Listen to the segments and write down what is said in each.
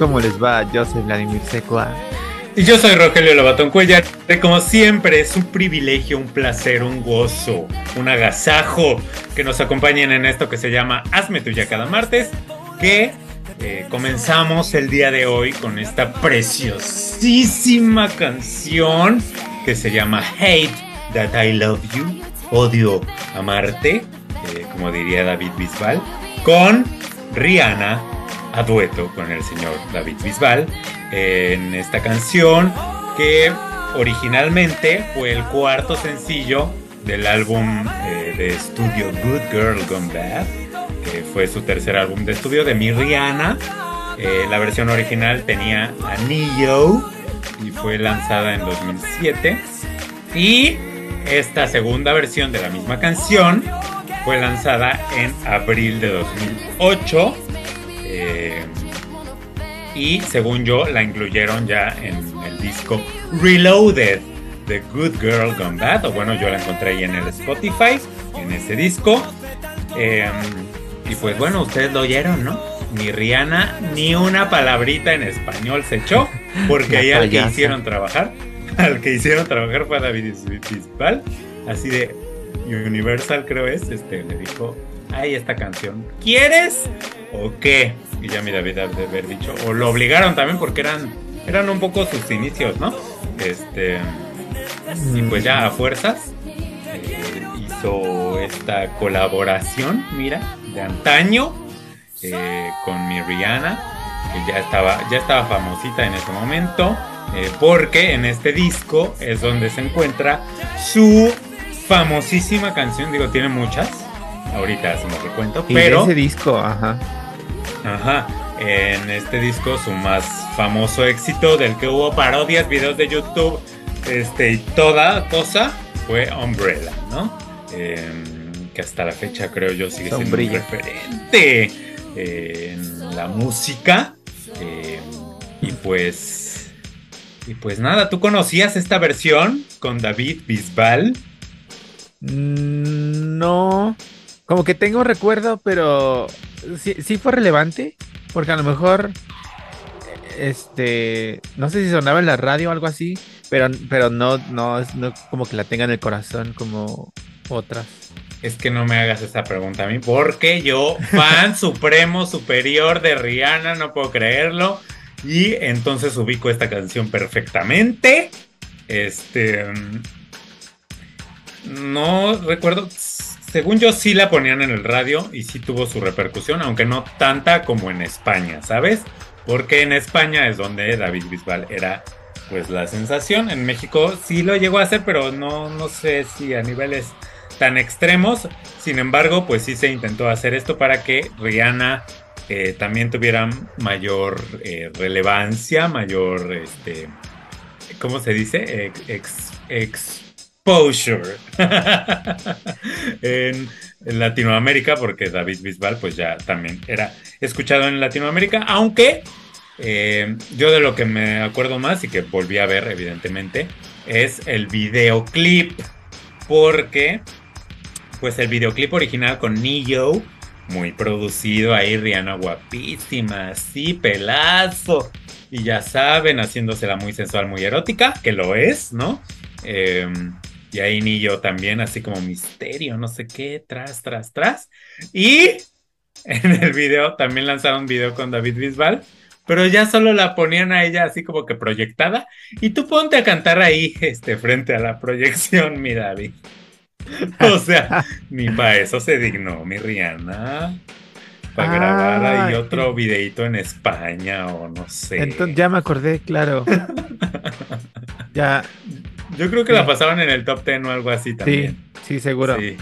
¿Cómo les va? Yo soy Vladimir Secua. Y yo soy Rogelio Lobatón Cuellar. Como siempre, es un privilegio, un placer, un gozo, un agasajo que nos acompañen en esto que se llama Hazme Tuya cada martes. Que eh, comenzamos el día de hoy con esta preciosísima canción que se llama Hate That I Love You. Odio amarte, eh, como diría David Bisbal, con Rihanna a dueto con el señor David Bisbal en esta canción que originalmente fue el cuarto sencillo del álbum eh, de estudio Good Girl Gone Bad, que fue su tercer álbum de estudio de mi Rihanna. Eh, la versión original tenía a Neo y fue lanzada en 2007. Y esta segunda versión de la misma canción fue lanzada en abril de 2008. Eh, y según yo, la incluyeron ya en el disco Reloaded de Good Girl Gone Bad. O bueno, yo la encontré ahí en el Spotify, en ese disco. Eh, y pues bueno, ustedes lo oyeron, ¿no? Ni Rihanna, ni una palabrita en español se echó, porque ahí al que hicieron trabajar, al que hicieron trabajar fue David Bisbal, así de Universal creo es, este, le dijo, ay, esta canción, ¿quieres o qué? Y ya mi David de haber dicho, o lo obligaron también porque eran, eran un poco sus inicios, ¿no? Este, y pues ya a fuerzas eh, hizo esta colaboración, mira, de antaño eh, con mi Rihanna, que ya estaba, ya estaba famosita en ese momento, eh, porque en este disco es donde se encuentra su famosísima canción, digo, tiene muchas, ahorita hacemos recuento, Y pero... ese disco, ajá. Ajá. En este disco, su más famoso éxito, del que hubo parodias, videos de YouTube, este, y toda cosa, fue Umbrella, ¿no? Em, que hasta la fecha creo yo sigue siendo un referente eh, en la música. Em, y pues. Y pues nada, ¿tú conocías esta versión con David Bisbal? Mm, No. Como que tengo recuerdo, pero sí, sí fue relevante. Porque a lo mejor. Este. No sé si sonaba en la radio o algo así. Pero, pero no, no, es- no como que la tenga en el corazón como otras. Es que no me hagas esa pregunta a mí, porque yo, fan supremo, superior de Rihanna, no puedo creerlo. Y entonces ubico esta canción perfectamente. Este. mm, No recuerdo. Según yo, sí la ponían en el radio y sí tuvo su repercusión, aunque no tanta como en España, ¿sabes? Porque en España es donde David Bisbal era pues la sensación. En México sí lo llegó a hacer, pero no, no sé si a niveles tan extremos. Sin embargo, pues sí se intentó hacer esto para que Rihanna eh, también tuviera mayor eh, relevancia, mayor, este, ¿cómo se dice? Ex- ex- exposure en, Latinoamérica, porque David Bisbal pues ya también era escuchado en Latinoamérica, aunque eh, yo de lo que me acuerdo más y que volví a ver evidentemente es el videoclip, porque pues el videoclip original con Neo, muy producido ahí, Rihanna guapísima, así, pelazo. Y ya saben, haciéndosela muy sensual, muy erótica, que lo es, ¿no? Eh, y ahí Nillo también, así como misterio, no sé qué, tras, tras, tras. Y en el video también lanzaron un video con David Bisbal, pero ya solo la ponían a ella así como que proyectada. Y tú ponte a cantar ahí, este, frente a la proyección, mi David. O sea, ni para eso se dignó mi Rihanna. para Ah, grabar ahí eh. otro videito en España o no sé. Entonces ya me acordé, claro. ya, Yo creo que Sí. la pasaban en el top 10 o algo así sí, también. sí, seguro. Sí.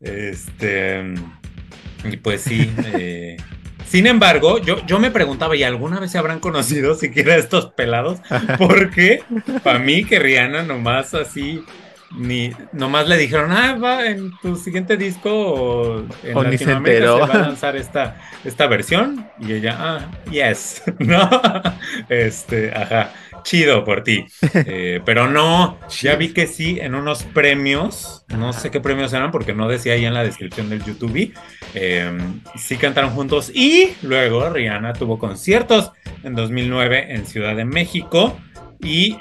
Este. Y pues sí. eh, Sin embargo, yo, yo me preguntaba, ¿y alguna vez se habrán conocido siquiera estos pelados? Porque para mí que Rihanna nomás así, ni, nomás le dijeron, ah, va en tu siguiente disco o en O ni se enteró. va a lanzar esta, esta versión. Y ella, ah, yes, ¿no? Este, ajá, chido por ti. Eh, pero no, ya vi que sí, en unos premios, no sé qué premios eran porque no decía ahí en la descripción del YouTube, eh, sí cantaron juntos y luego Rihanna tuvo conciertos en 2009 en Ciudad de México y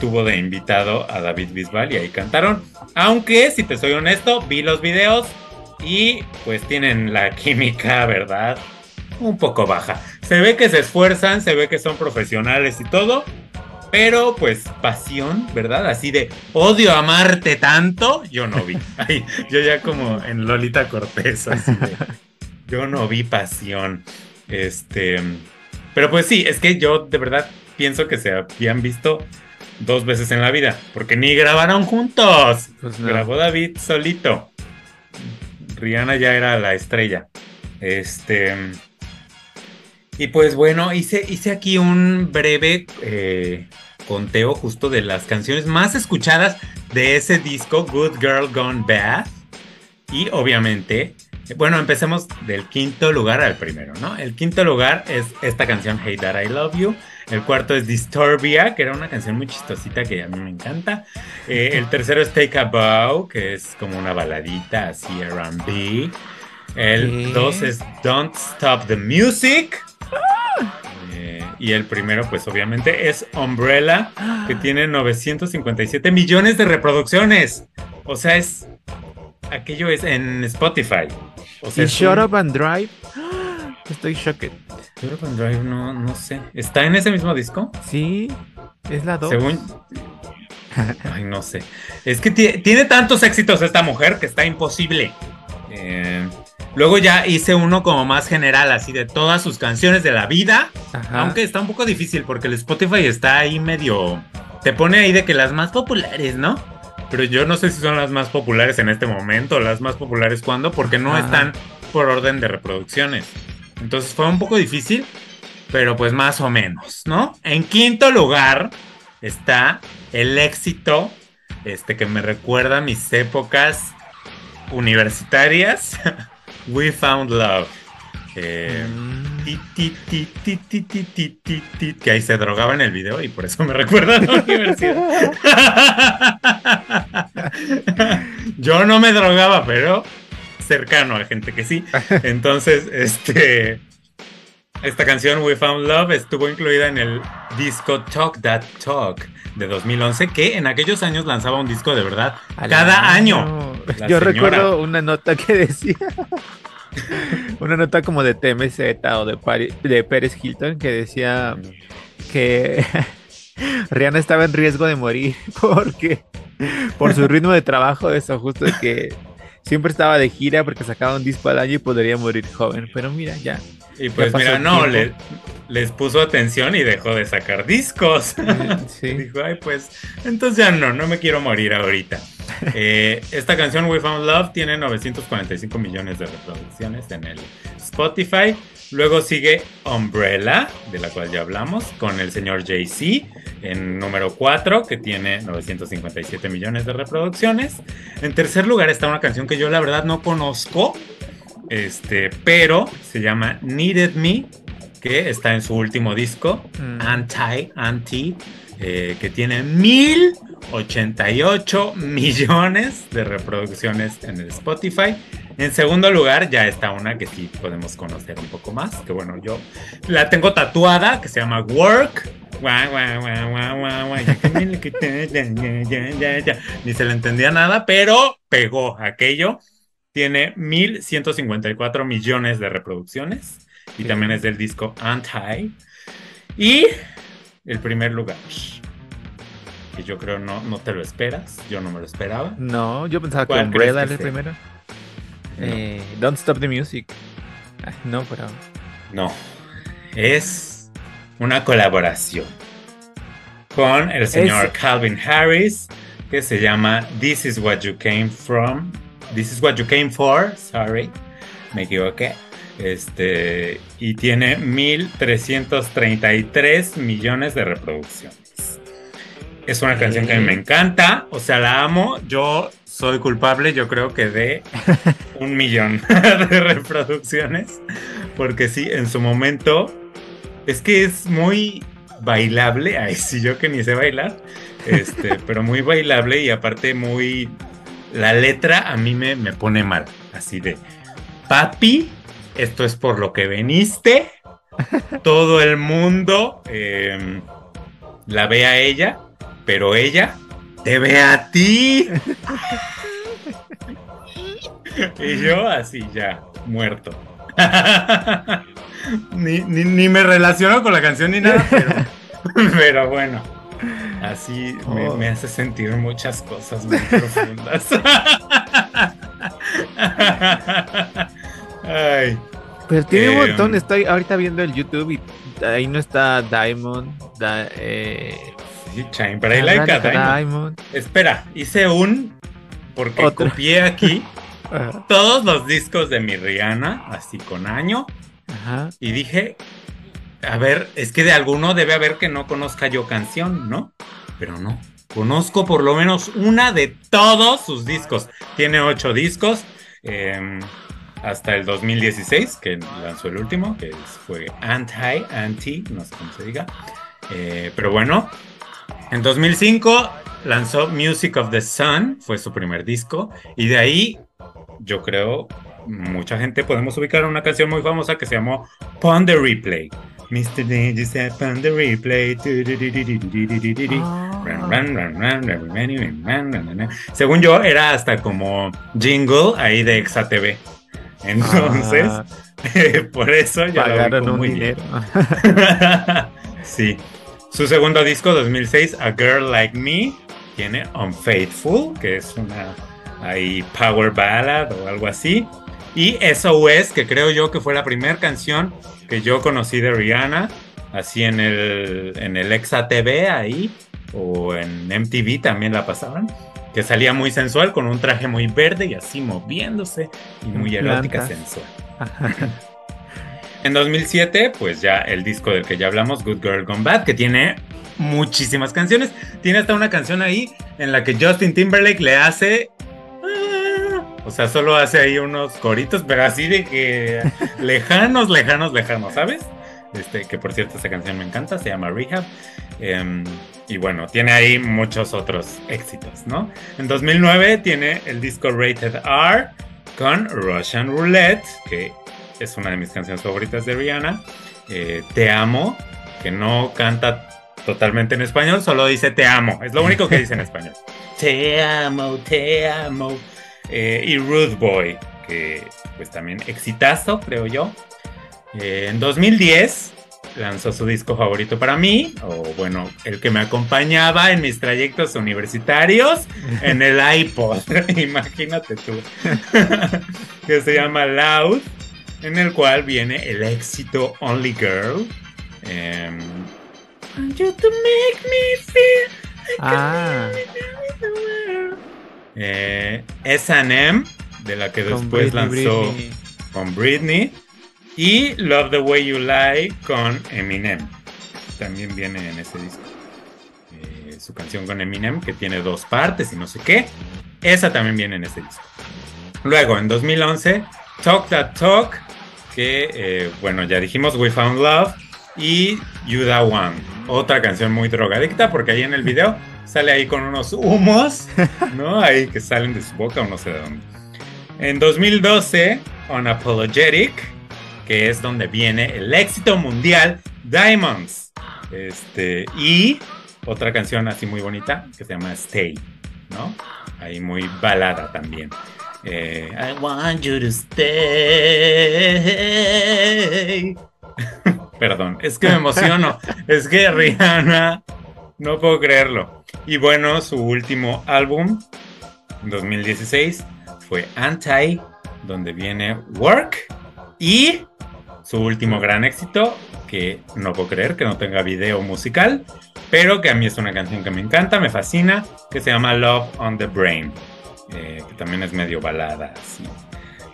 tuvo de invitado a David Bisbal y ahí cantaron. Aunque, si te soy honesto, vi los videos y pues tienen la química, ¿verdad? Un poco baja. Se ve que se esfuerzan, se ve que son profesionales y todo, pero pues pasión, ¿verdad? Así de odio amarte tanto, yo no vi. Ay, yo ya como en Lolita Cortés, así de yo no vi pasión. Este, pero pues sí, es que yo de verdad pienso que se habían visto dos veces en la vida, porque ni grabaron juntos. Pues no. Grabó David solito. Rihanna ya era la estrella. Este. Y pues bueno, hice, hice aquí un breve eh, conteo justo de las canciones más escuchadas de ese disco, Good Girl Gone Bad. Y obviamente, bueno, empecemos del quinto lugar al primero, ¿no? El quinto lugar es esta canción, Hey That I Love You. El cuarto es Disturbia, que era una canción muy chistosita que a mí me encanta. Eh, el tercero es Take a Bow, que es como una baladita así RB. El ¿Qué? dos es Don't Stop the Music. Eh, y el primero, pues obviamente, es Umbrella, que tiene 957 millones de reproducciones. O sea, es. Aquello es en Spotify. O sea, ¿Y Shut un- Up and Drive? Estoy shocked. And Drive, no, no sé. ¿Está en ese mismo disco? Sí, es la 2. Según. Ay, no sé. Es que ti- tiene tantos éxitos esta mujer que está imposible. Eh, luego ya hice uno como más general, así de todas sus canciones de la vida. Ajá. Aunque está un poco difícil porque el Spotify está ahí medio. Te pone ahí de que las más populares, ¿no? Pero yo no sé si son las más populares en este momento, las más populares cuando, porque no Ajá. están por orden de reproducciones. Entonces fue un poco difícil, pero pues más o menos, ¿no? En quinto lugar está el éxito, este que me recuerda a mis épocas universitarias, We Found Love. Que ahí se drogaba en el video y por eso me recuerda a la universidad. Yo no me drogaba, pero cercano a gente que sí. Entonces, este esta canción We Found Love estuvo incluida en el disco Talk That Talk de 2011, que en aquellos años lanzaba un disco de verdad cada año. Yo señora. recuerdo una nota que decía. una nota como de TMZ o de, Pari- de Pérez Hilton que decía que Rihanna estaba en riesgo de morir porque por su ritmo de trabajo, eso justo de que siempre estaba de gira porque sacaba un disco al año y podría morir joven. Pero mira, ya. Y pues mira, no, le- les puso atención y dejó de sacar discos. Sí. Dijo, ay, pues, entonces ya no, no me quiero morir ahorita. Eh, esta canción, We Found Love, tiene 945 millones de reproducciones en el Spotify. Luego sigue Umbrella, de la cual ya hablamos, con el señor Jay-Z en número 4, que tiene 957 millones de reproducciones. En tercer lugar está una canción que yo la verdad no conozco, este, pero se llama Needed Me, que está en su último disco, Mm. Anti, Anti, eh, que tiene 1088 millones de reproducciones en el Spotify. En segundo lugar, ya está una que sí podemos conocer un poco más, que bueno, yo la tengo tatuada, que se llama Work. Ni se le entendía nada, pero pegó aquello. Tiene 1154 millones de reproducciones. Y Sí. también es del disco Anti. Y el primer lugar. Que yo creo no, no te lo esperas. Yo no me lo esperaba. No, yo pensaba que ¿Cuál Umbrella era el primero. Eh, Don't Stop the Music. Ah, No, pero. No, es una colaboración con el señor Es- Calvin Harris que se llama This is what you came from. This is what you came for. Sorry, me equivoqué. Este, y tiene 1333 millones de reproducciones. Es una canción que a mí me encanta, o sea, la amo. Yo soy culpable, yo creo que de un millón de reproducciones. Porque sí, en su momento es que es muy bailable. Ay, sí, yo que ni sé bailar. Este, pero muy bailable y aparte muy. La letra a mí me, me pone mal. Así de. Papi, esto es por lo que veniste. Todo el mundo eh, la ve a ella, pero ella te ve a ti. y yo así ya, muerto. ni, ni- ni me relaciono con la canción ni nada, pero, pero bueno. Así me, Oh. me hace sentir muchas cosas muy profundas. Ay, Pero tiene un Eh, montón. Estoy ahorita viendo el YouTube y ahí no está Diamond. da- eh, pero I like a Diamond. Espera, hice un. Porque Otro. copié aquí todos los discos de mi Rihanna, así con año, Ajá. y dije, a ver, es que de alguno debe haber que no conozca yo canción, ¿no? Pero no, conozco por lo menos una de todos sus discos. Tiene ocho discos, eh, hasta el 2016, que lanzó el último, que fue Anti, Anti, no sé cómo se diga. Eh, pero bueno, en 2005 lanzó Music of the Sun, fue su primer disco, y de ahí, yo creo, mucha gente podemos ubicar una canción muy famosa que se llamó Pon the Replay. Mr. Danger said Pon the Replay. Según yo, era hasta como jingle ahí de ExaTV. Entonces, ah. por eso ya pagaron un muy dinero. Bien. sí. Su segundo disco, 2006, A Girl Like Me, tiene Unfaithful, que es una ahí power ballad o algo así. Y SOS, que creo yo que fue la primera canción que yo conocí de Rihanna, así en el, en el Exa TV ahí, o en MTV también la pasaban, que salía muy sensual con un traje muy verde y así moviéndose y muy erótica sensual. En 2007, pues ya el disco del que ya hablamos, Good Girl Gone Bad, que tiene muchísimas canciones. Tiene hasta una canción ahí en la que Justin Timberlake le hace... ah, O sea, solo hace ahí unos coritos, pero así de que lejanos, lejanos, lejanos, ¿sabes? Este, que por cierto, esa canción me encanta, se llama Rehab. Em, y bueno, tiene ahí muchos otros éxitos, ¿no? En 2009 tiene el disco Rated R con Russian Roulette, que es una de mis canciones favoritas de Rihanna. Eh, te amo, que no canta totalmente en español, solo dice te amo. Es lo único que dice en español. Te amo, te amo. Eh, y Rude Boy, que pues también exitazo, creo yo. Eh, en 2010 lanzó su disco favorito para mí, o bueno, el que me acompañaba en mis trayectos universitarios en el iPod. Imagínate tú. que se llama Loud, en el cual viene el éxito Only Girl. Em, Want you to make me feel like Ah, eh, S&M, de la que con después Britney, lanzó Britney. con Britney. Y Love the Way You Lie con Eminem. También viene en ese disco. Eh, su canción con Eminem, que tiene dos partes y no sé qué. Esa también viene en ese disco. Luego, en 2011, Talk That Talk, que, eh, bueno, ya dijimos We Found Love. Y You Da One, otra canción muy drogadicta, porque ahí en el video sale ahí con unos humos, ¿no? Ahí que salen de su boca o no sé de dónde. En 2012, Unapologetic, que es donde viene el éxito mundial Diamonds. Este, y otra canción así muy bonita que se llama Stay, ¿no? Ahí muy balada también. Eh, I want you to stay. Perdón, es que me emociono. es que Rihanna, no puedo creerlo. Y bueno, su último álbum, 2016, fue Anti, donde viene Work Y su último gran éxito, que no puedo creer que no tenga video musical, pero que a mí es una canción que me encanta, me fascina, que se llama Love on the Brain, eh, que también es medio balada. Así.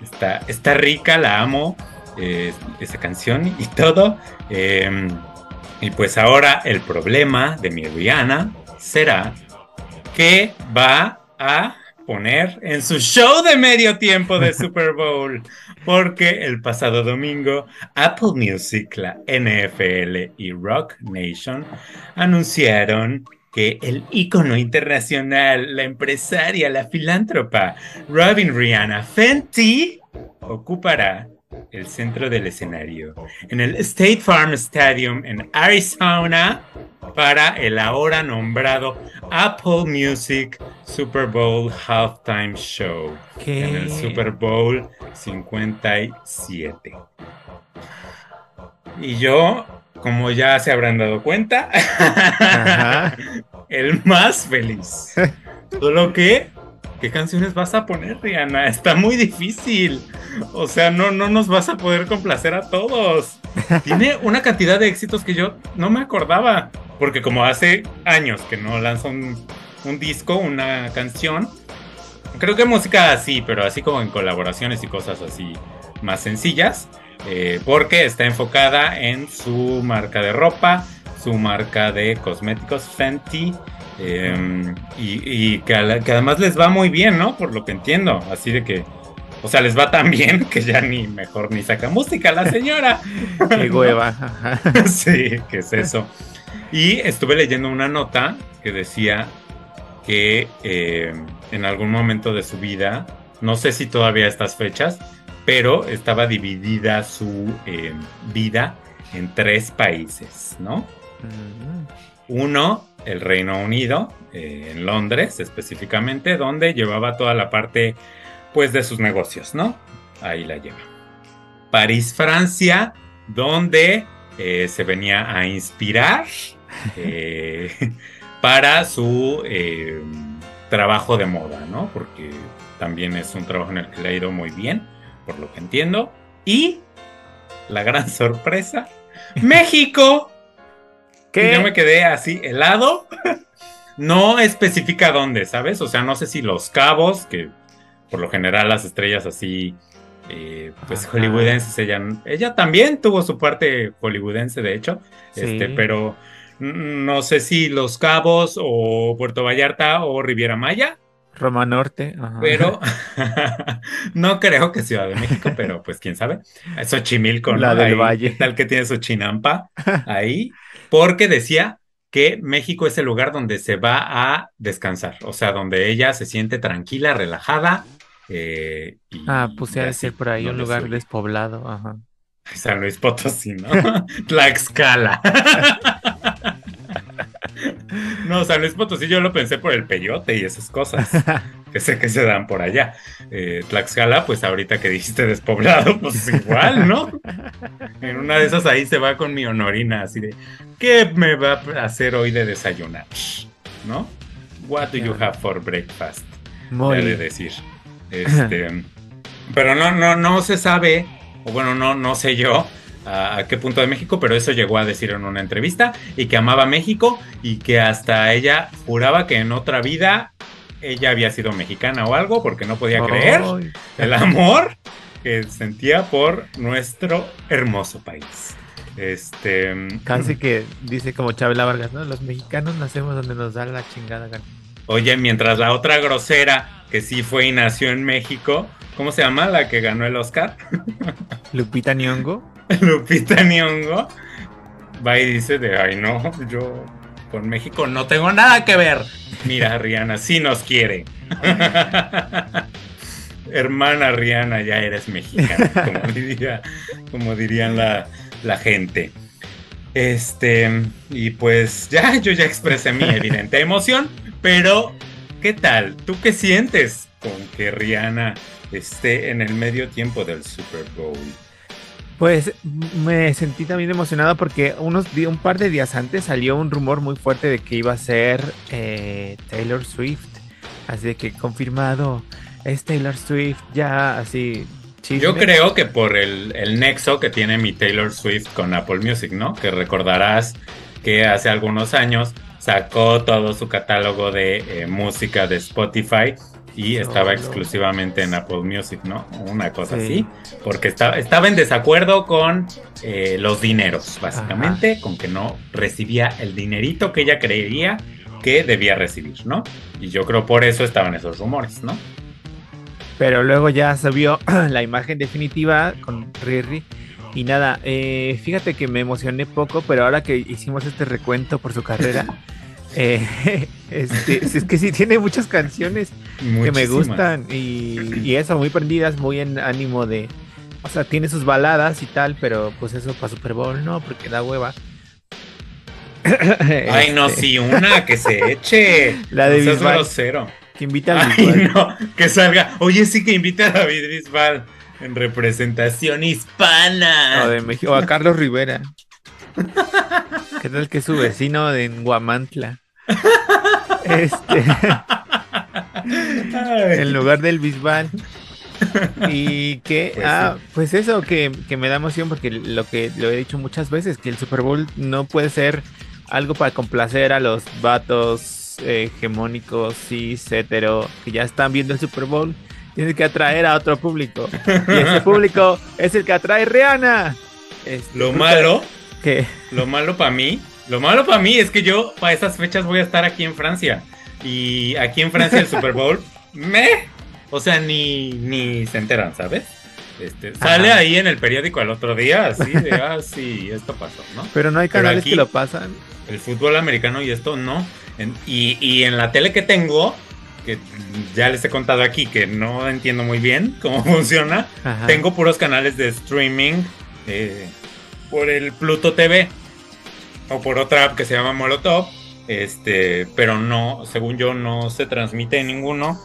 Está, está rica, la amo, eh, esa canción y todo. Eh, y pues ahora el problema de mi Rihanna será que va a poner en su show de medio tiempo de Super Bowl, porque el pasado domingo Apple Music, la NFL y Rock Nation anunciaron que el ícono internacional, la empresaria, la filántropa Robin Rihanna Fenty ocupará el centro del escenario en el State Farm Stadium en Arizona para el ahora nombrado Apple Music Super Bowl Halftime Show ¿Qué? en el Super Bowl 57. Y yo, como ya se habrán dado cuenta, Ajá. el más feliz. Solo que, ¿qué canciones vas a poner, Rihanna? Está muy difícil. O sea, no, no nos vas a poder complacer a todos. Tiene una cantidad de éxitos que yo no me acordaba. Porque como hace años que no lanza un, un disco, una canción. Creo que música así, pero así como en colaboraciones y cosas así más sencillas. Eh, porque está enfocada en su marca de ropa, su marca de cosméticos Fenty. eh, y y que, a la- que además les va muy bien, ¿no? Por lo que entiendo. Así de que. O sea, les va tan bien que ya ni mejor ni saca música la señora. Qué hueva. Sí, ¿qué es eso? Y estuve leyendo una nota que decía que eh, en algún momento de su vida, no sé si todavía a estas fechas, pero estaba dividida su eh, vida en tres países, ¿no? Uno, el Reino Unido, eh, en Londres específicamente, donde llevaba toda la parte, pues, de sus negocios, ¿no? Ahí la lleva. París, Francia, donde eh, se venía a inspirar eh, para su trabajo de moda, ¿no? Porque también es un trabajo en el que le ha ido muy bien, por lo que entiendo. Y la gran sorpresa, México. ¿Qué? Y yo me quedé así helado. No especifica dónde, ¿sabes? O sea, no sé si Los Cabos, que por lo general las estrellas así, eh, pues Ajá. hollywoodenses, ella, ella también tuvo su parte hollywoodense, de hecho, Sí. este, pero mm, no sé si Los Cabos o Puerto Vallarta o Riviera Maya, Roma Norte. ajá. pero no creo que Ciudad de México, pero pues quién sabe. Xochimilco, ¿no? La del Ahí, Valle. Tal que tiene su chinampa ahí, porque decía que México es el lugar donde se va a descansar, o sea, donde ella se siente tranquila, relajada. eh, y- Ah, pues y ha de así, ser por ahí un lugar despoblado. Ajá. San Luis Potosí, ¿no? Tlaxcala. No, San Luis Potosí yo lo pensé por el peyote y esas cosas que sé que se dan por allá. Eh, Tlaxcala, pues ahorita que dijiste despoblado, pues igual, ¿no? En una de esas ahí se va con mi honorina, así de, ¿qué me va a hacer hoy de desayunar? ¿No? What do you have for breakfast? he de Muy. decir. Este, pero no, no, no se sabe, o bueno, no, no sé yo a, a qué punto de México, pero eso llegó a decir en una entrevista y que amaba México y que hasta ella juraba que en otra vida ella había sido mexicana o algo porque no podía creer Ay. el amor que sentía por nuestro hermoso país. Este, Casi que dice como Chabela Vargas, ¿no? Los mexicanos nacemos donde nos da la chingada gana. Oye, mientras la otra grosera que sí fue y nació en México, ¿cómo se llama la que ganó el Oscar? Lupita Nyong'o. Lupita Nyong'o va y dice de, ay no, yo con México no tengo nada que ver. Mira, Rihanna, sí nos quiere. Hermana Rihanna, ya eres mexicana, como, diría, como dirían la, la gente. Este, y pues ya, yo ya expresé mi evidente emoción, pero ¿qué tal? ¿Tú qué sientes con que Rihanna esté en el medio tiempo del Super Bowl? Pues me sentí también emocionado porque unos un par de días antes salió un rumor muy fuerte de que iba a ser eh, Taylor Swift. Así de que confirmado, es Taylor Swift ya así. Yo creo que por el, el nexo que tiene mi Taylor Swift con Apple Music, ¿no? Que recordarás que hace algunos años sacó todo su catálogo de eh, música de Spotify y estaba exclusivamente en Apple Music, ¿no? Una cosa Sí. así. Porque estaba, estaba en desacuerdo con eh, los dineros, básicamente, con que no recibía el dinerito que ella creía que debía recibir, ¿no? Y yo creo por eso estaban esos rumores, ¿no? Pero luego ya se vio la imagen definitiva con Riri. Y nada, eh, fíjate que me emocioné poco, pero ahora que hicimos este recuento por su carrera, eh, este, es que sí tiene muchas canciones que me gustan y, y eso, muy prendidas, muy en ánimo de... O sea, tiene sus baladas y tal, pero pues eso para Super Bowl no, porque da hueva. Ay, no, Este, sí, una que se eche. La de No Bisbal. grosero. Que invita al Ay, Bisbal. no, que salga. Oye, sí que invita a David Bisbal en representación hispana. O, de México, o a Carlos Rivera. ¿Qué tal que es su vecino de en Guamantla? Este, en lugar del Bisbal. Y que, Pues ah, pues eso, que, que me da emoción porque lo que lo he dicho muchas veces, que el Super Bowl no puede ser algo para complacer a los vatos eh, hegemónicos, cis, hetero, que ya están viendo el Super Bowl. Tiene que atraer a otro público. Y ese público es el que atrae Rihanna. Este, Lo malo, que lo malo para mí, lo malo para mí es que yo para esas fechas voy a estar aquí en Francia. Y aquí en Francia el Super Bowl, me, o sea, ni, ni se enteran, ¿sabes? Este, sale Ajá. ahí en el periódico al otro día, así de, ah, sí, esto pasó, ¿no? Pero no hay canales aquí- que lo pasan. el fútbol americano y esto no. En- y, y en la tele que tengo, que ya les he contado aquí que no entiendo muy bien cómo funciona, Ajá. tengo puros canales de streaming eh, por el Pluto TV o por otra app que se llama Molotov. Este, pero no, según yo, no se transmite en ninguno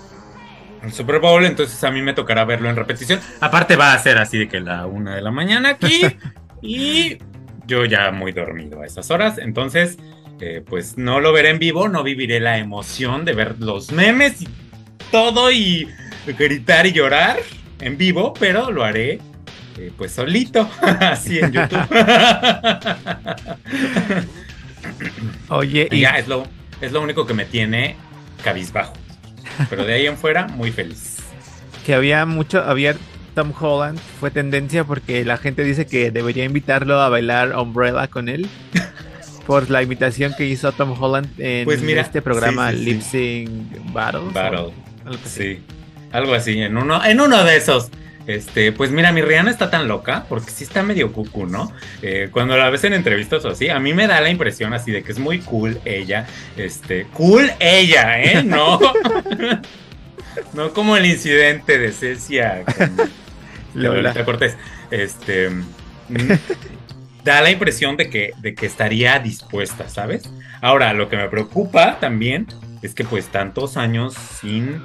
el Super Bowl, entonces a mí me tocará verlo en repetición. Aparte va a ser así de que la una de la mañana aquí y yo ya muy dormido a esas horas, entonces eh, pues no lo veré en vivo, no viviré la emoción de ver los memes y todo y gritar y llorar en vivo, pero lo haré eh, pues solito, así en YouTube. Oye, y ya es lo, es lo único que me tiene cabizbajo. Pero de ahí en fuera, muy feliz. que había mucho, había Tom Holland, fue tendencia porque la gente dice que debería invitarlo a bailar Umbrella con él. Por la invitación que hizo Tom Holland en Pues mira, este programa sí, sí, sí. Lip Sync Battles. Battle. o algo así. Sí, algo así, en uno, en uno de esos. Este, pues mira, mi Rihanna está tan loca, porque sí está medio cucu, ¿no? Eh, cuando la ves en entrevistas o así, a mí me da la impresión así de que es muy cool ella. Este, cool ella, ¿eh? No. no como el incidente de Cecia con. Lolita Cortés. Este. mm, Da la impresión de que, de que estaría dispuesta, ¿sabes? Ahora, lo que me preocupa también es que pues tantos años sin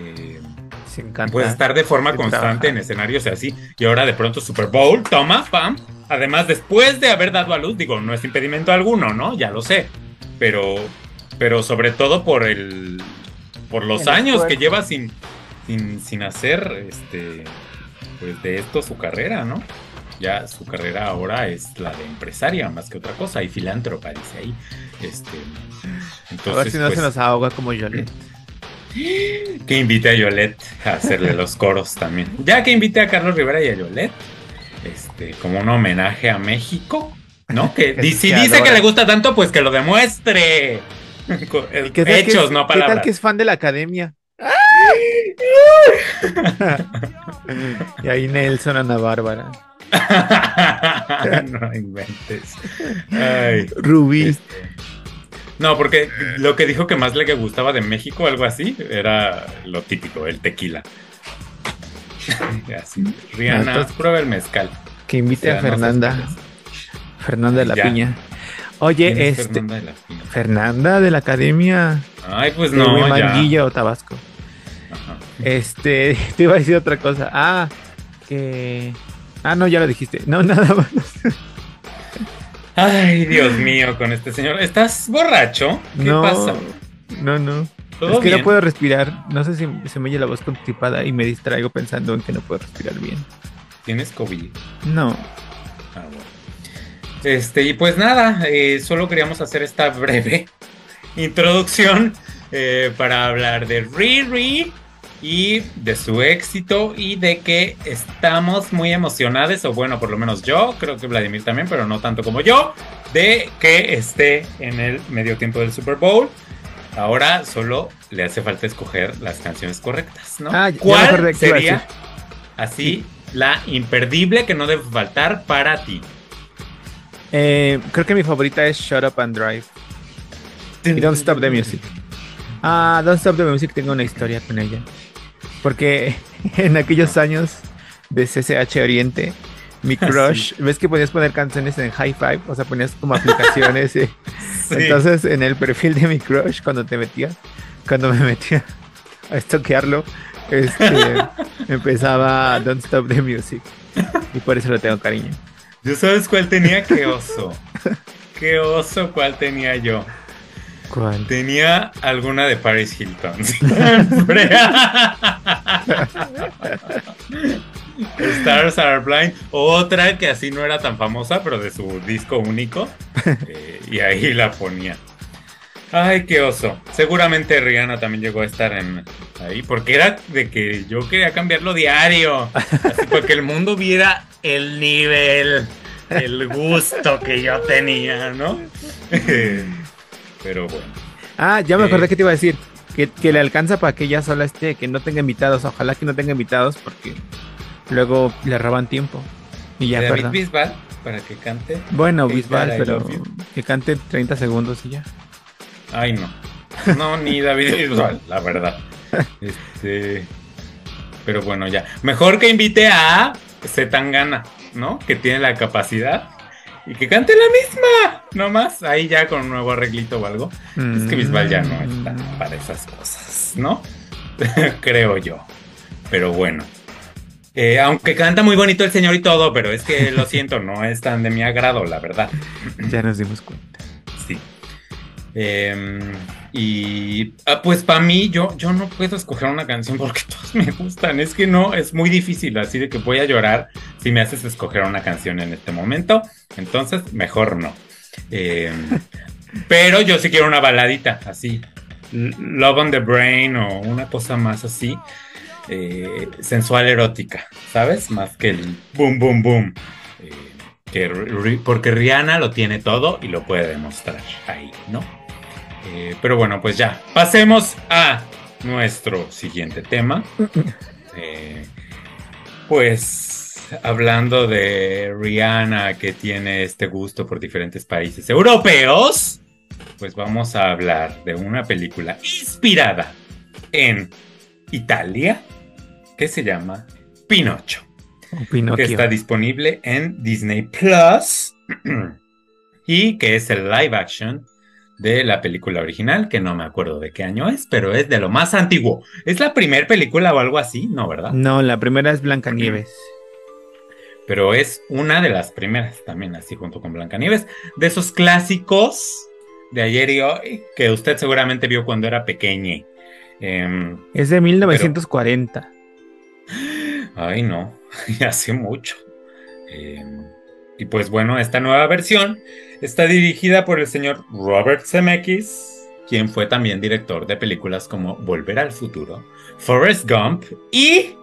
eh, Se encanta. pues estar de forma constante en escenarios así y ahora de pronto Super Bowl, toma, pam. Además, después de haber dado a luz, digo, no es impedimento alguno, ¿no? Ya lo sé. Pero, pero sobre todo por el por los El años que lleva sin, sin, sin hacer este pues de esto su carrera, ¿no? Ya su carrera ahora es la de empresaria más que otra cosa y filántropa, dice ahí. Este, A entonces, ver si no pues, se nos ahoga como Yolette. que invite a Yolette a hacerle los coros también. Ya que invite a Carlos Rivera y a Yolette, este, como un homenaje a México, ¿no? Que Que- si que dice adora. que le gusta tanto, pues que lo demuestre. Con- ¿Y qué tal que Hechos, es- no ¿Qué tal palabras. que es fan de la academia? y ahí Nelson Ana Bárbara. no inventes. Ay, Rubí. este, No, porque lo que dijo que más le gustaba de México, algo así, era lo típico, el tequila. Así, Rihanna, entonces- prueba el mezcal. Que invite O sea, a no Fernanda. Fernanda de la Ya. Piña. ¿Quién Oye, es este. Fernanda de la Piña? Fernanda de la Academia Ay, pues de no, ya. Huimanguillo, Tabasco. Ajá. Este, te iba a decir otra cosa. Ah, que. Ah, no, ya lo dijiste. No, nada más. Ay, Dios mío, con este señor. ¿Estás borracho? ¿Qué no, pasa? no, no. ¿Todo Es que bien? no puedo respirar. No sé si se me oye la voz constipada y me distraigo pensando en que no puedo respirar bien. ¿Tienes COVID? No. Ah, bueno. Este, y pues nada, eh, solo queríamos hacer esta breve introducción eh, para hablar de Riri y de su éxito y de que estamos muy emocionados, o bueno, por lo menos yo, creo que Vladimir también, pero no tanto como yo, de que esté en el medio tiempo del Super Bowl. Ahora solo le hace falta escoger las canciones correctas, ¿no? Ah, ¿Cuál sería así la imperdible que no debe faltar para ti? Eh, creo que mi favorita es Shut Up and Drive. Y Don't Stop the Music. Ah, Don't Stop the Music tengo una historia con ella. Porque en aquellos años de CCH Oriente, mi crush, ves que podías poner canciones en High Five, o sea, ponías como aplicaciones. Sí. Entonces, en el perfil de mi crush, cuando te metías, cuando me metía a estoquearlo, este, empezaba Don't Stop the Music. Y por eso le tengo cariño. ¿Yo sabes cuál tenía? ¡Qué oso! ¡Qué oso cuál tenía yo! Tenía alguna de Paris Hilton. Stars Are Blind. Otra que así no era tan famosa, pero de su disco único. Eh, y ahí la ponía. Ay, qué oso. Seguramente Rihanna también llegó a estar en ahí, porque era de que yo quería cambiarlo diario. Así que el mundo viera el nivel, el gusto que yo tenía, ¿no? Pero bueno. Ah, ya me Eh. acordé que te iba a decir. Que, que le alcanza para que ella sola esté, que no tenga invitados. Ojalá que no tenga invitados porque luego le roban tiempo. Y ya, David perdón. Bisbal para que cante. Bueno, Bisbal, pero que cante 30 segundos y ya. Ay, no. No, ni David Bisbal, la verdad. Este. Pero bueno, ya. Mejor que invite a Zetangana, ¿no? Que tiene la capacidad. Y que cante la misma. No más. Ahí ya con un nuevo arreglito o algo. Es que Bisbal ya no está Mm. para esas cosas, ¿no? Creo yo. Pero bueno. Eh, aunque canta muy bonito el señor y todo, pero es que lo siento, no es tan de mi agrado, la verdad. Ya nos dimos cuenta. Em, y ah, pues para mí, yo, yo no puedo escoger una canción porque todas me gustan. Es que no, es muy difícil, así de que voy a llorar si me haces escoger una canción en este momento. Entonces, mejor no. Em, pero yo sí quiero una baladita, así. Love on the Brain o una cosa más así. eh, sensual erótica, ¿sabes? Más que el boom, boom, boom. Eh, que porque Rihanna lo tiene todo y lo puede demostrar ahí, ¿no? Eh, pero bueno, pues ya, pasemos a nuestro siguiente tema. Eh, pues hablando de Rihanna que tiene este gusto por diferentes países europeos, pues vamos a hablar de una película inspirada en Italia que se llama Pinocho que Pinocchio. está disponible en Disney Plus y que es el live action de la película original, que no me acuerdo de qué año es, pero es de lo más antiguo. ¿Es la primera película o algo así? No, ¿verdad? No, la primera es Blancanieves. Pero es una de las primeras también, así junto con Blancanieves, de esos clásicos de ayer y hoy que usted seguramente vio cuando era pequeñe. Em, Es de 1940. Ay, no, hace mucho. Eh, y pues bueno, esta nueva versión está dirigida por el señor Robert Zemeckis, quien fue también director de películas como Volver al Futuro, Forrest Gump y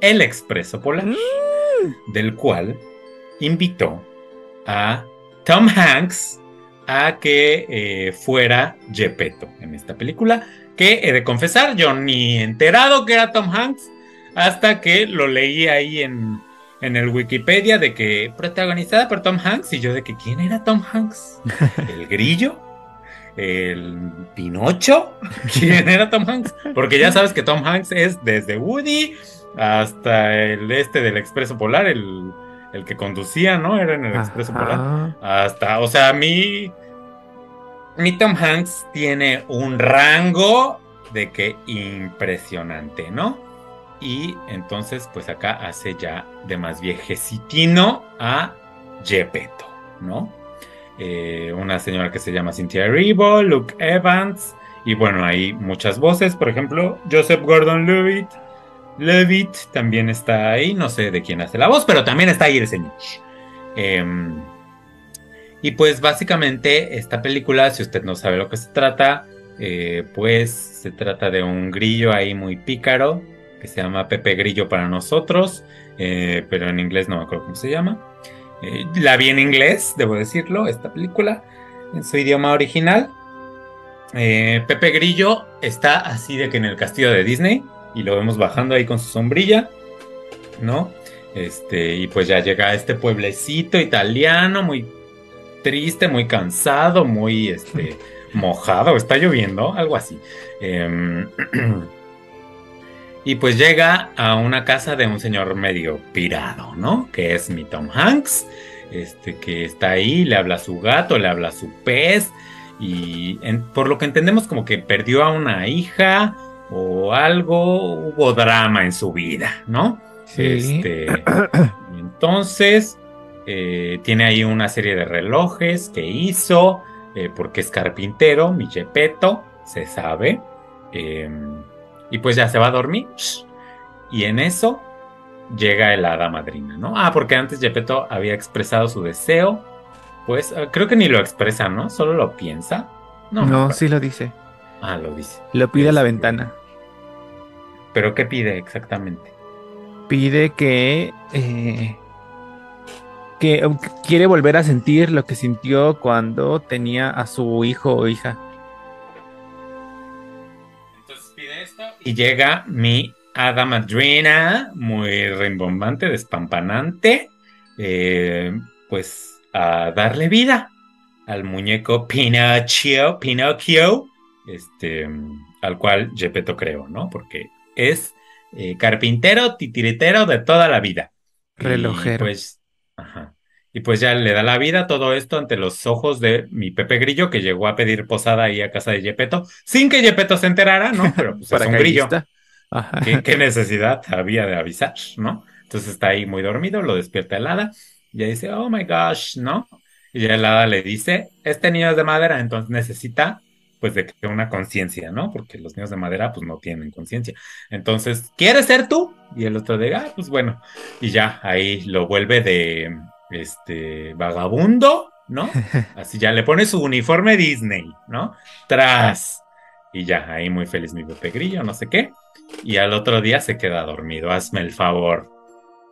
El Expreso Polar, del cual invitó a Tom Hanks a que eh, fuera Gepetto en esta película, que he de confesar, yo ni enterado que era Tom Hanks hasta que lo leí ahí en, en el Wikipedia de que protagonizada por Tom Hanks y yo de que quién era Tom Hanks, el grillo, el Pinocho, quién era Tom Hanks, porque ya sabes que Tom Hanks es desde Woody hasta el este del Expreso Polar, el, el que conducía, ¿no? Era en el Expreso Polar. Hasta, o sea, mi, mi Tom Hanks tiene un rango de que impresionante, ¿no? Y entonces, pues acá hace ya de más viejecitino a Gepetto, ¿no? Eh, una señora que se llama Cynthia Erivo, Luke Evans Y bueno, hay muchas voces, por ejemplo, Joseph Gordon-Levitt. Levitt también está ahí, no sé de quién hace la voz, pero también está ahí el señor. Em, y pues básicamente esta película, si usted no sabe lo que se trata, eh, pues se trata de un grillo ahí muy pícaro, que se llama Pepe Grillo para nosotros, eh, pero en inglés no me acuerdo cómo se llama. Eh, la vi en inglés, debo decirlo, esta película, en su idioma original. Pepe Grillo está así de que en el castillo de Disney y lo vemos bajando ahí con su sombrilla, ¿no? Este, y pues ya llega a este pueblecito italiano muy triste, muy cansado, muy este, mojado, está lloviendo, algo así. Em, y pues llega a una casa de un señor medio pirado, ¿no? Que es mi Tom Hanks, este, que está ahí, le habla a su gato, le habla a su pez, y por lo que entendemos como que perdió a una hija o algo, hubo drama en su vida, ¿no? Sí. Este, entonces, eh, tiene ahí una serie de relojes que hizo, eh, porque es carpintero, mi Gepetto, se sabe. Em, y pues ya se va a dormir. Y en eso llega el hada madrina, ¿no? Ah, porque antes Gepetto había expresado su deseo. Pues ah, creo que ni lo expresa, ¿no? Solo lo piensa. No, no sí lo dice. Ah, lo dice. Lo pide a la este, ventana. ¿Pero qué pide exactamente? Pide que eh, que quiere volver a sentir lo que sintió cuando tenía a su hijo o hija. Y llega mi hada madrina, muy rimbombante, despampanante, eh, pues a darle vida al muñeco Pinocchio, Pinocchio, este, al cual Gepetto creo, ¿no? Porque es eh, carpintero, titiritero de toda la vida. Relojero. pues. Y pues ya le da la vida todo esto ante los ojos de mi Pepe Grillo, que llegó a pedir posada ahí a casa de Yepeto, sin que Yepeto se enterara, ¿no? Pero pues es un grillo. ¿Qué, necesidad había de avisar, no? Entonces está ahí muy dormido, lo despierta el hada, y ya dice, oh my gosh, ¿no? Y ya el hada le dice, este niño es de madera, entonces necesita pues de que una conciencia, ¿no? Porque los niños de madera pues no tienen conciencia. Entonces, ¿quieres ser tú? Y el otro diga, ah, pues bueno, y ya ahí lo vuelve de este vagabundo, ¿no? Así ya le pone su uniforme Disney, ¿no? Tras. Y ya, ahí muy feliz mi Pepe Grillo, no sé qué. Y al otro día se queda dormido, hazme el favor.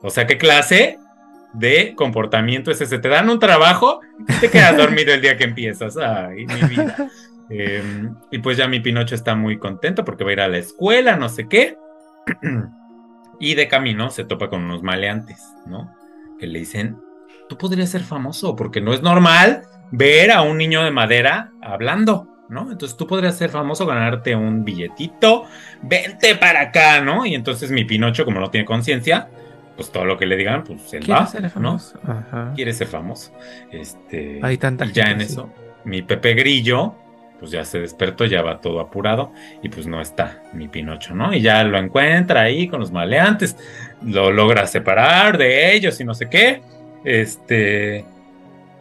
O sea, ¿qué clase de comportamiento es ese? Te dan un trabajo y te quedas dormido el día que empiezas. Ay, mi vida. Em, y pues ya mi Pinocho está muy contento porque va a ir a la escuela, no sé qué. y de camino se topa con unos maleantes, ¿no? Que le dicen, tú podrías ser famoso porque no es normal ver a un niño de madera hablando, ¿no? Entonces tú podrías ser famoso, ganarte un billetito, vente para acá, ¿no? Y entonces mi Pinocho, como no tiene conciencia, pues todo lo que le digan, pues él va, ser famoso? ¿no? Quiere ser famoso. Este, Hay tanta y ya en eso, mi Pepe Grillo, pues ya se despertó, ya va todo apurado y pues no está mi Pinocho, ¿no? Y ya lo encuentra ahí con los maleantes, lo logra separar de ellos y no sé qué. Este,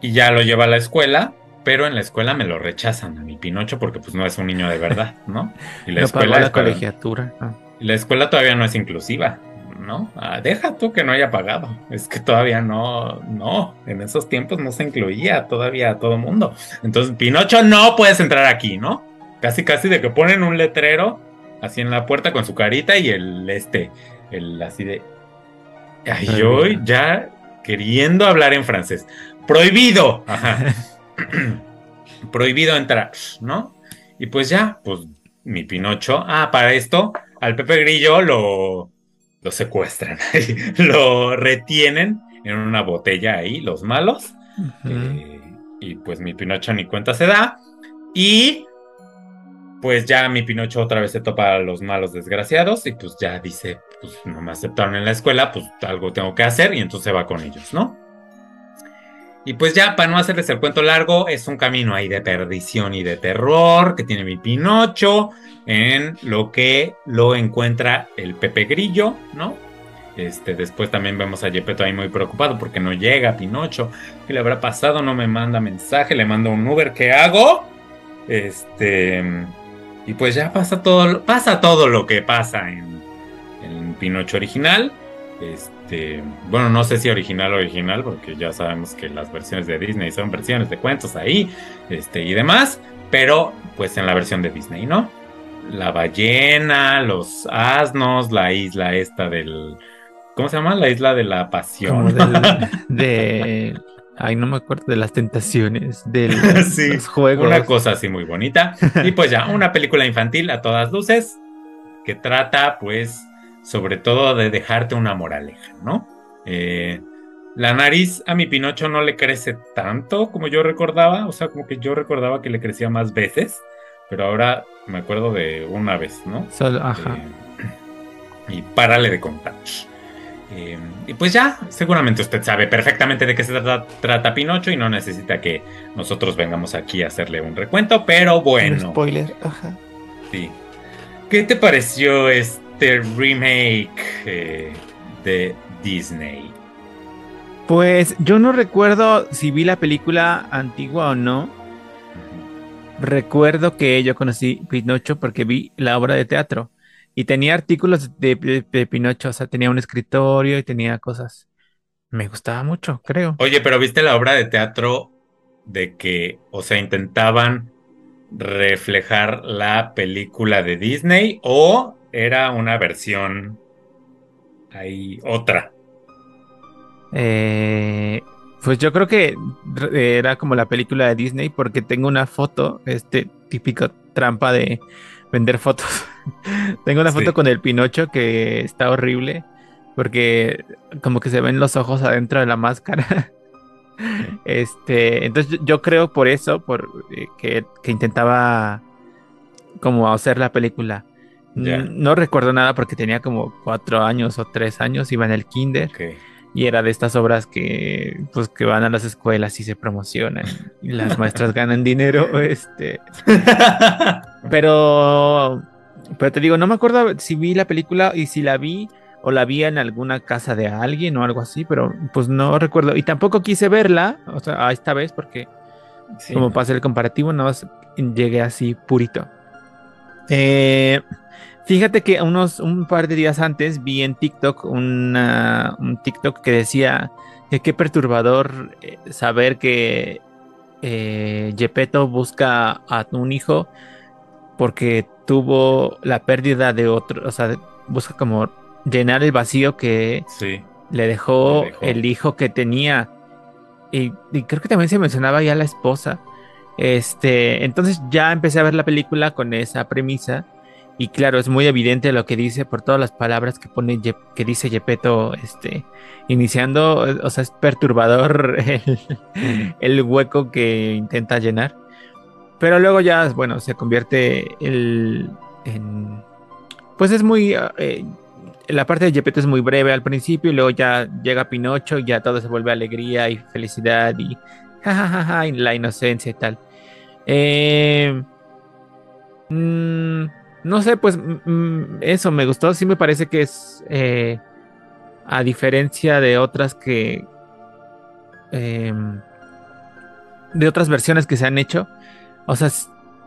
y ya lo lleva a la escuela, pero en la escuela me lo rechazan a mi Pinocho porque pues no es un niño de verdad, ¿no? Y la escuela la colegiatura. La escuela todavía no es inclusiva, ¿no? Ah, deja tú que no haya pagado. Es que todavía no, no, en esos tiempos no se incluía todavía a todo mundo. Entonces, Pinocho no puedes entrar aquí, ¿no? Casi, casi de que ponen un letrero así en la puerta con su carita y el este, el así de. Ay, yo ya queriendo hablar en francés. Prohibido. Prohibido entrar, ¿no? Y pues ya, pues mi Pinocho. Ah, para esto, al Pepe Grillo lo, lo secuestran, lo retienen en una botella ahí, los malos. Eh, y pues mi Pinocho ni cuenta se da. Y pues ya mi Pinocho otra vez se topa a los malos desgraciados y pues ya dice, pues no me aceptaron en la escuela, pues algo tengo que hacer y entonces va con ellos, ¿no? Y pues ya, para no hacerles el cuento largo, es un camino ahí de perdición y de terror que tiene mi Pinocho en lo que lo encuentra el Pepe Grillo, ¿no? Este, después también vemos a Gepetto ahí muy preocupado porque no llega Pinocho. ¿Qué le habrá pasado? No me manda mensaje, le mando un Uber, ¿qué hago? Este Y pues ya pasa todo, pasa todo lo que pasa en, Pinocho original. Este, bueno, no sé si original o original, porque ya sabemos que las versiones de Disney son versiones de cuentos ahí, este, y demás, pero pues en la versión de Disney, ¿no? La ballena, los asnos, la isla esta del, ¿cómo se llama? La isla de la pasión. Del- de. Ay, no me acuerdo de las tentaciones de Sí, los juegos. Una cosa así muy bonita. Y pues ya, una película infantil a todas luces que trata pues sobre todo de dejarte una moraleja, ¿no? Eh, la nariz a mi Pinocho no le crece tanto como yo recordaba, o sea, como que yo recordaba que le crecía más veces, pero ahora me acuerdo de una vez, ¿no? Solo, ajá. Eh, y párale de contar. Eh, y pues ya, seguramente usted sabe perfectamente de qué se trata, trata Pinocho y no necesita que nosotros vengamos aquí a hacerle un recuento, pero Un bueno, spoiler, ajá. sí. ¿Qué te pareció este remake eh, de Disney? Pues yo no recuerdo si vi la película antigua o no. Recuerdo que yo conocí Pinocho porque vi la obra de teatro y tenía artículos de, de- de Pinocho, o sea, tenía un escritorio y tenía cosas. Me gustaba mucho, creo. Oye, pero ¿viste la obra de teatro de que, o sea, intentaban reflejar la película de Disney o era una versión ahí otra? Eh, pues yo creo que era como la película de Disney porque tengo una foto, este típico trampa de vender fotos. Tengo una foto Sí. con el Pinocho que está horrible porque como que se ven los ojos adentro de la máscara. Este, entonces yo, yo creo por eso, por eh, que, que intentaba como hacer la película. No recuerdo nada porque tenía como cuatro años o tres años, iba en el kinder. Y era de estas obras que, pues, que van a las escuelas y se promocionan. Y las maestras ganan dinero. Este. Pero. Pero te digo, no me acuerdo si vi la película y si la vi o la vi en alguna casa de alguien o algo así, pero pues no recuerdo. Y tampoco quise verla, o sea, a esta vez, porque Sí. como para hacer el comparativo, nada más llegué así purito. Eh, fíjate que unos un par de días antes vi en TikTok una- un TikTok que decía que qué perturbador eh, saber que eh, Gepetto busca a un hijo porque tuvo la pérdida de otro, o sea, busca como llenar el vacío que Sí. le dejó, Le dejó. el hijo que tenía. Y, y creo que también se mencionaba ya la esposa. Este, entonces ya empecé a ver la película con esa premisa. Y claro, es muy evidente lo que dice por todas las palabras que pone que dice Gepetto, este, iniciando, eh, o sea, es perturbador el, el hueco que intenta llenar. Pero luego ya, bueno, se convierte el, en, pues es muy, ah, eh, la parte de Gepetto es muy breve al principio y luego ya llega Pinocho y ya todo se vuelve alegría y felicidad y jajajaja, y la inocencia y tal. Eh, mm, no sé, pues mm, mm, eso me gustó. Sí me parece que es, eh, a diferencia de otras que, em, de otras versiones que se han hecho, o sea,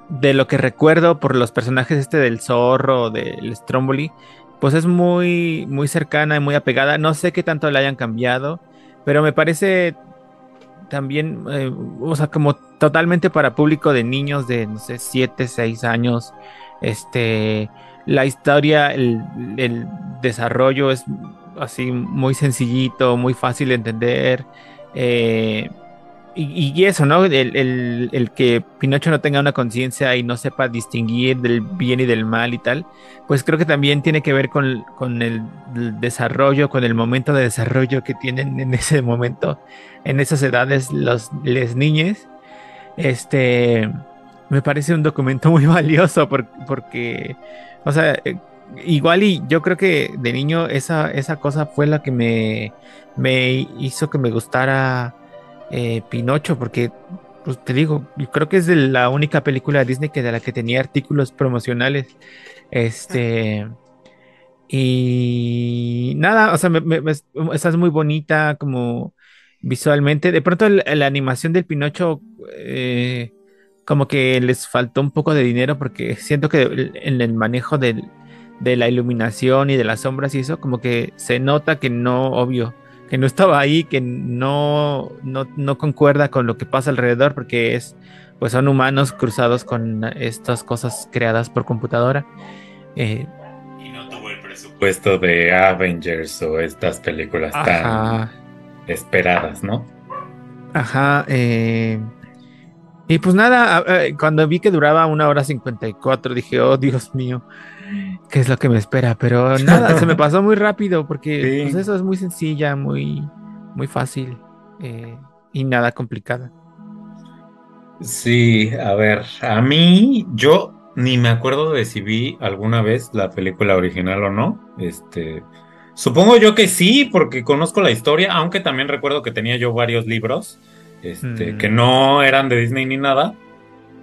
de lo que recuerdo por los personajes este del zorro, del Stromboli, pues es muy, muy cercana y muy apegada. No sé qué tanto la hayan cambiado, pero me parece también, eh, o sea, como totalmente para público de niños de, no sé, 7, 6 años. Este, la historia, el, el desarrollo es así muy sencillito, muy fácil de entender. eh, y, eso, ¿no? El, el- el que Pinocho no tenga una conciencia y no sepa distinguir del bien y del mal y tal, pues creo que también tiene que ver con, con el, el desarrollo, con el momento de desarrollo que tienen en ese momento, en esas edades, los les niñes. Este, me parece un documento muy valioso por- porque, o sea, eh, igual y yo creo que de niño esa, esa cosa fue la que me, me hizo que me gustara eh, Pinocho, porque, pues te digo, yo creo que es la única película de Disney que de la que tenía artículos promocionales. Este. Y nada, o sea, me, me- me- esa es muy bonita como visualmente. De pronto la animación del Pinocho, eh, como que les faltó un poco de dinero porque siento que en el manejo de la iluminación y de las sombras y eso, como que se nota que no, obvio, que no estaba ahí, que no, no, no concuerda con lo que pasa alrededor porque es, pues son humanos cruzados con estas cosas creadas por computadora. Eh, y no tuvo el presupuesto de Avengers o estas películas tan esperadas, ¿no? Ajá. Eh, y pues nada, cuando vi que duraba una hora 54, dije, oh Dios mío, ¿qué es lo que me espera? Pero nada, se me pasó muy rápido porque pues, eso es muy sencilla, muy, muy fácil eh, y nada complicada. Sí, a ver, a mí, yo ni me acuerdo de si vi alguna vez la película original o no. Este, supongo yo que sí, porque conozco la historia, aunque también recuerdo que tenía yo varios libros este, mm. que no eran de Disney ni nada,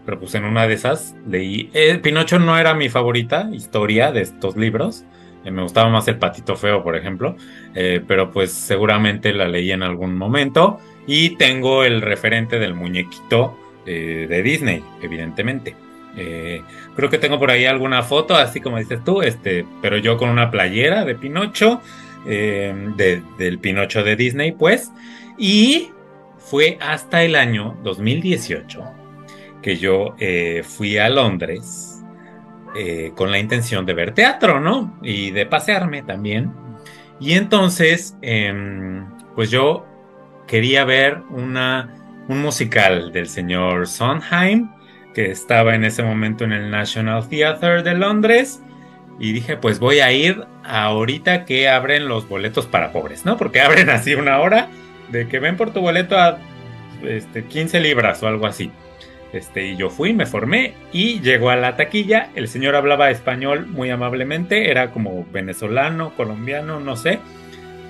pero pues en una de esas leí. Eh, Pinocho no era mi favorita historia de estos libros. Eh, me gustaba más el patito feo, por ejemplo. Eh, pero pues seguramente la leí en algún momento. Y tengo el referente del muñequito de Disney, evidentemente. creo que tengo por ahí alguna foto, así como dices tú, este, pero yo con una playera de Pinocho, del Pinocho de Disney, pues. Y fue hasta el año 2018 que yo eh, fui a Londres eh, con la intención de ver teatro, ¿no? Y de pasearme también. Y entonces, em, pues yo quería ver una, un musical del señor Sondheim, que estaba en ese momento en el National Theatre de Londres. Y dije, pues voy a ir ahorita que abren los boletos para pobres, ¿no? Porque abren así una hora de que ven por tu boleto a este, 15 libras o algo así. Este, y yo fui, me formé y llegó a la taquilla. El señor hablaba español muy amablemente, era como venezolano, colombiano, no sé.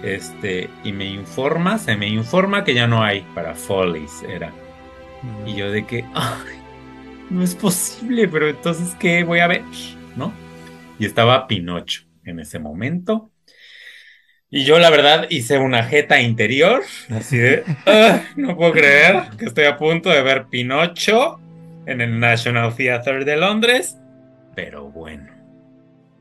Este, y me informa, se me informa que ya no hay para Follies, era. Mm. Y yo de que, ay, no es posible, pero entonces, ¿qué voy a ver? ¿No? Y estaba Pinocho en ese momento. Y yo la verdad hice una jeta interior, así de, ah, no puedo creer que estoy a punto de ver Pinocho en el National Theatre de Londres, pero bueno.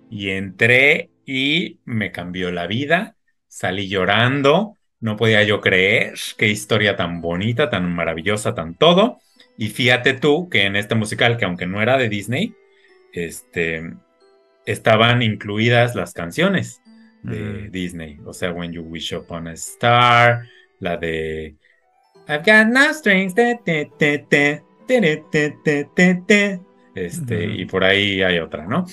Y entré y me cambió la vida, salí llorando, no podía yo creer qué historia tan bonita, tan maravillosa, tan todo. Y fíjate tú que en este musical, que aunque no era de Disney, este, estaban incluidas las canciones de Disney. O sea, When You Wish Upon a Star, la de I've got no strings, este, y por ahí hay otra, ¿no?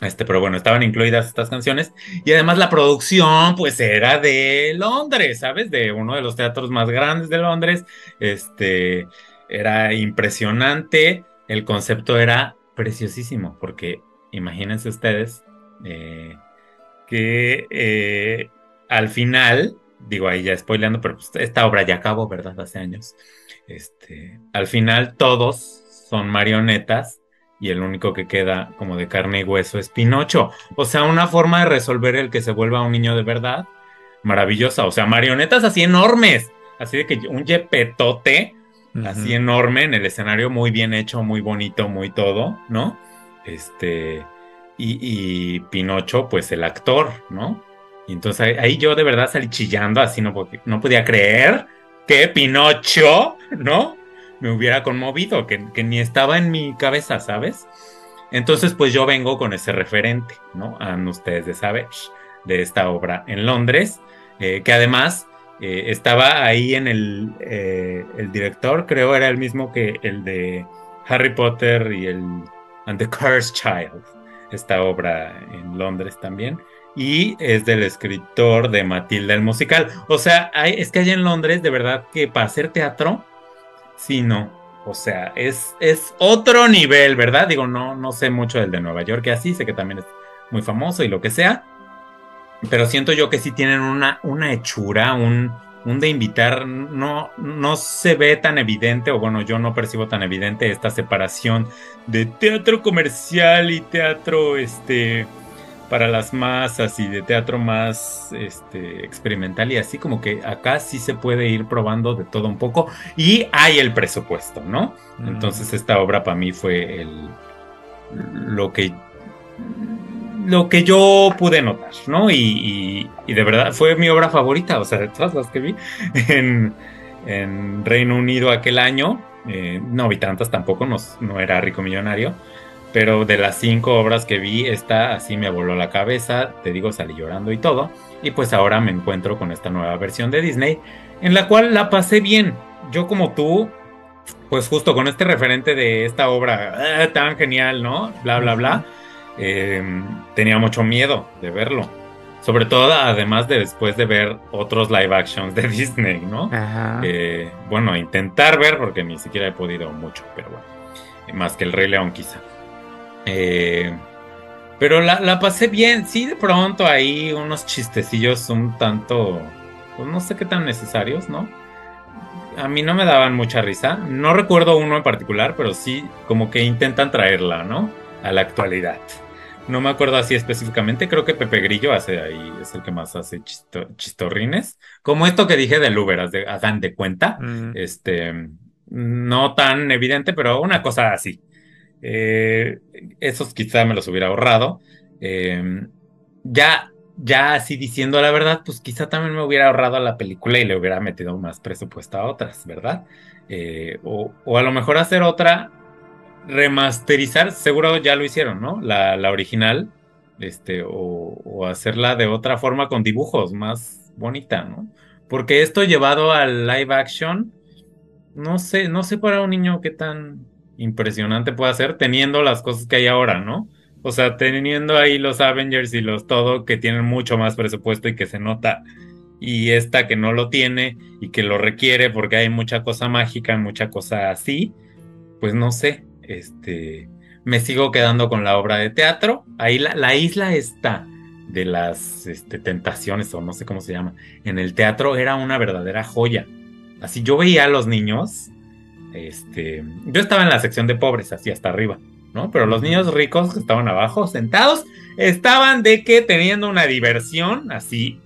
Este, pero bueno, estaban incluidas estas canciones y además la producción pues era de Londres, ¿sabes? De uno de los teatros más grandes de Londres. Este, era impresionante, el concepto era preciosísimo porque imagínense ustedes, eh, que eh, al final, digo ahí ya spoileando, pero pues, esta obra ya acabó, ¿verdad? Hace años. Este, al final todos son marionetas y el único que queda como de carne y hueso es Pinocho. O sea, una forma de resolver el que se vuelva un niño de verdad, maravillosa. O sea, marionetas así enormes, así de que un yepetote, así enorme en el escenario, muy bien hecho, muy bonito, muy todo, ¿no? Este, y, Pinocho, pues el actor, ¿no? Y entonces ahí yo de verdad salí chillando, así no, no podía creer que Pinocho, ¿no? Me hubiera conmovido, que, ni estaba en mi cabeza, ¿sabes? Entonces, pues yo vengo con ese referente, ¿no? A ustedes de saber de esta obra en Londres, eh, que además eh, estaba ahí en el, eh, el director, creo era el mismo que el de Harry Potter y el And the Cursed Child, esta obra en Londres también. Y es del escritor de Matilda el musical. O sea, es que hay en Londres, de verdad, que para hacer teatro, sí, no. O sea, es, es otro nivel, ¿verdad? Digo, no, no sé mucho del de Nueva York, que así, sé que también es muy famoso y lo que sea. Pero siento yo que sí tienen una, una hechura, un, un de invitar, no, no se ve tan evidente, o bueno, yo no percibo tan evidente esta separación de teatro comercial y teatro, este, para las más así de teatro más este, experimental y así como que acá sí se puede ir probando de todo un poco y hay el presupuesto, ¿no? Mm. Entonces esta obra para mí fue el lo que lo que yo pude notar, ¿no? Y, de verdad fue mi obra favorita, o sea, de todas las que vi en, Reino Unido aquel año. eh, no vi tantas tampoco, no, no era rico millonario. Pero de las cinco obras que vi, esta así me voló la cabeza, te digo, salí llorando y todo. Y pues ahora me encuentro con esta nueva versión de Disney, en la cual la pasé bien. Yo como tú, pues justo con este referente de esta obra ah, tan genial, ¿no? Bla, bla, bla. Eh, tenía mucho miedo de verlo. Sobre todo, además de después de ver otros live actions de Disney, ¿no? Ajá. Eh, bueno, intentar ver, porque ni siquiera he podido mucho, pero bueno, más que el Rey León quizá. Eh, pero la, la pasé bien, sí, de pronto ahí unos chistecillos un tanto, pues no sé qué tan necesarios, ¿no? A mí no me daban mucha risa, no recuerdo uno en particular, pero sí como que intentan traerla, ¿no? A la actualidad. No me acuerdo así específicamente, creo que Pepe Grillo hace ahí, es el que más hace chisto- chistorrines. Como esto que dije de Uber, hagan de cuenta. Mm. Este, no tan evidente, pero una cosa así. Eh, esos quizá me los hubiera ahorrado. Eh, ya, ya así diciendo la verdad, pues quizá también me hubiera ahorrado la película y le hubiera metido más presupuesto a otras, ¿verdad? Eh, o, o a lo mejor hacer otra, remasterizar, seguro ya lo hicieron, ¿no? La, la original, este, o, o hacerla de otra forma con dibujos más bonita, ¿no? Porque esto llevado al live action, no sé, no sé para un niño qué tan impresionante puede ser teniendo las cosas que hay ahora, ¿no? O sea, teniendo ahí los Avengers y los todo que tienen mucho más presupuesto y que se nota. Y esta que no lo tiene y que lo requiere porque hay mucha cosa mágica, mucha cosa así, pues no sé, este, me sigo quedando con la obra de teatro. Ahí la, la isla está de las este, tentaciones o no sé cómo se llama. En el teatro era una verdadera joya. Así yo veía a los niños, este, yo estaba en la sección de pobres, así hasta arriba, ¿no? Pero los niños ricos que estaban abajo, sentados, estaban de que teniendo una diversión así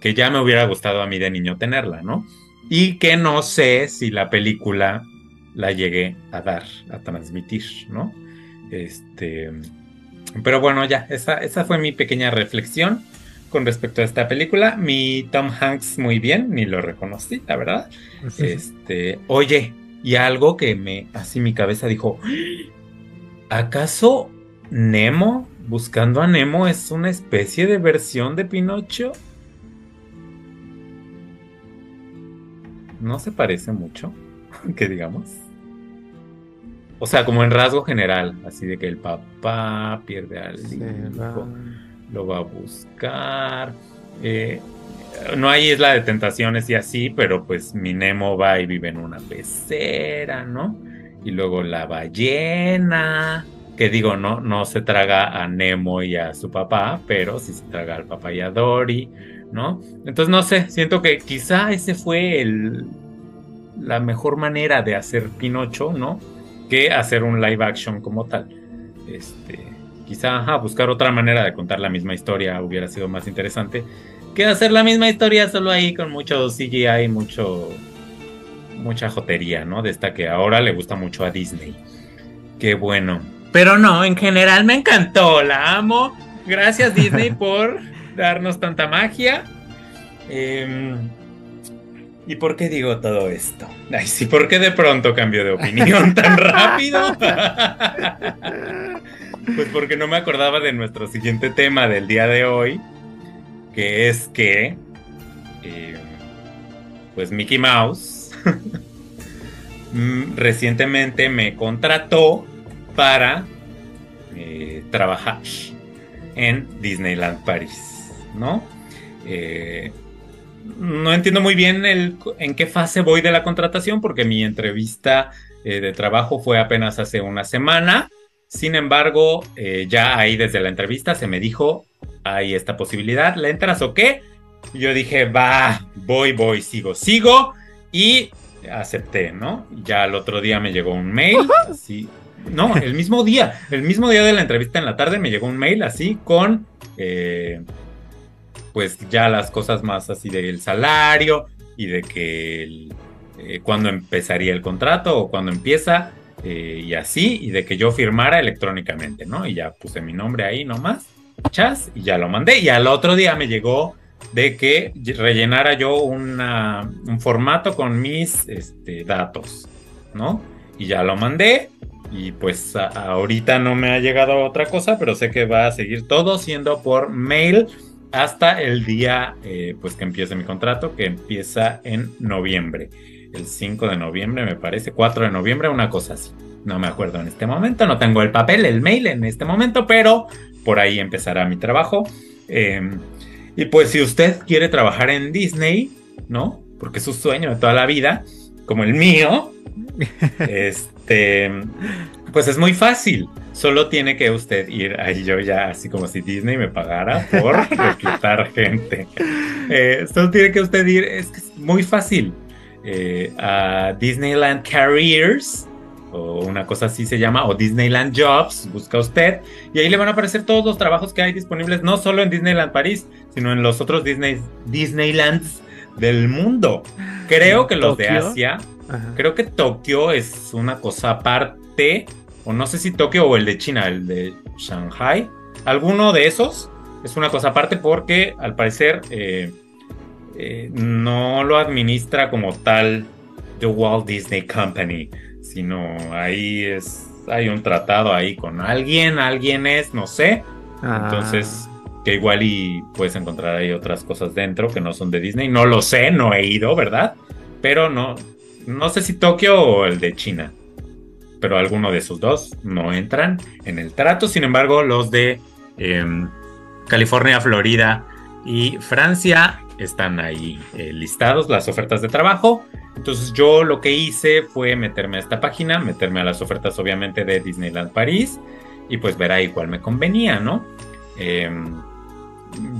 que ya me hubiera gustado a mí de niño tenerla, ¿no? Y que no sé si la película la llegué a dar, a transmitir, ¿no? Este, pero bueno, ya, esa, esa fue mi pequeña reflexión con respecto a esta película. Mi Tom Hanks muy bien, ni lo reconocí, la verdad. Este, oye, y algo que me, así mi cabeza dijo, ¿acaso Nemo, buscando a Nemo, es una especie de versión de Pinocho? No se parece mucho, que digamos. O sea, como en rasgo general, así de que el papá pierde al hijo, lo va a buscar. eh, no hay isla de tentaciones y así, pero pues mi Nemo va y vive en una pecera, ¿no? Y luego la ballena, que digo, no, no se traga a Nemo y a su papá, pero sí se traga al papá y a Dory, ¿no? Entonces no sé, siento que quizá ese fue el, la mejor manera de hacer Pinocho, ¿no? Que hacer un live action como tal. Este, quizá ajá, buscar otra manera de contar la misma historia hubiera sido más interesante que hacer la misma historia solo ahí con mucho CGI, mucho mucha jotería, ¿no? De esta que ahora le gusta mucho a Disney. Qué bueno. Pero no, en general me encantó, la amo. Gracias Disney por darnos tanta magia. Em, ¿Y por qué digo todo esto? Ay, sí, ¿por qué de pronto cambio de opinión tan rápido? pues porque no me acordaba de nuestro siguiente tema del día de hoy, que es que, eh, pues Mickey Mouse mm, recientemente me contrató para eh, trabajar en Disneyland París, ¿no? Eh, no entiendo muy bien el, en qué fase voy de la contratación porque mi entrevista eh, de trabajo fue apenas hace una semana. Sin embargo, eh, ya ahí desde la entrevista se me dijo, hay esta posibilidad, ¿le entras o qué? Y yo dije, va, voy, voy, sigo, sigo. Y acepté, ¿no? Ya al otro día me llegó un mail, así, No, el mismo día, el mismo día de la entrevista en la tarde me llegó un mail así con, eh, pues ya las cosas más así del salario y de que eh, cuando empezaría el contrato o cuando empieza eh, y así, y de que yo firmara electrónicamente, ¿no? Y ya puse mi nombre ahí nomás, chas, y ya lo mandé. Y al otro día me llegó de que rellenara yo una, un formato con mis este, datos, ¿no? Y ya lo mandé. Y pues ahorita no me ha llegado otra cosa, pero sé que va a seguir todo siendo por mail hasta el día eh, pues que empiece mi contrato, que empieza en noviembre. El 5 de noviembre, me parece, 4 de noviembre, una cosa así. No me acuerdo en este momento, no tengo el papel, el mail en este momento, pero por ahí empezará mi trabajo. Em, y pues si usted quiere trabajar en Disney, ¿no? Porque es su sueño de toda la vida, como el mío, este, pues es muy fácil. Solo tiene que usted ir ahí yo ya, así como si Disney me pagara por reclutar gente. Eh, solo tiene que usted ir, es que es muy fácil, eh, a Disneyland Careers o una cosa así se llama, o Disneyland Jobs, busca usted, y ahí le van a aparecer todos los trabajos que hay disponibles, no solo en Disneyland París, sino en los otros Disney, Disneylands del mundo. Creo que los de Asia, creo que Tokio es una cosa aparte, o no sé si Tokio o el de China, el de Shanghai, alguno de esos es una cosa aparte porque al parecer eh, eh, no lo administra como tal The Walt Disney Company sino ahí es, hay un tratado ahí con alguien, alguien es, no sé. Ah. Entonces, que igual y puedes encontrar ahí otras cosas dentro que no son de Disney. No lo sé, no he ido, ¿verdad? Pero no, no sé si Tokio o el de China. Pero alguno de esos dos no entran en el trato. Sin embargo, los de em, California, Florida y Francia están ahí eh, listados las ofertas de trabajo. Entonces yo lo que hice fue meterme a esta página, meterme a las ofertas obviamente de Disneyland París y pues ver ahí cuál me convenía, ¿no? Em,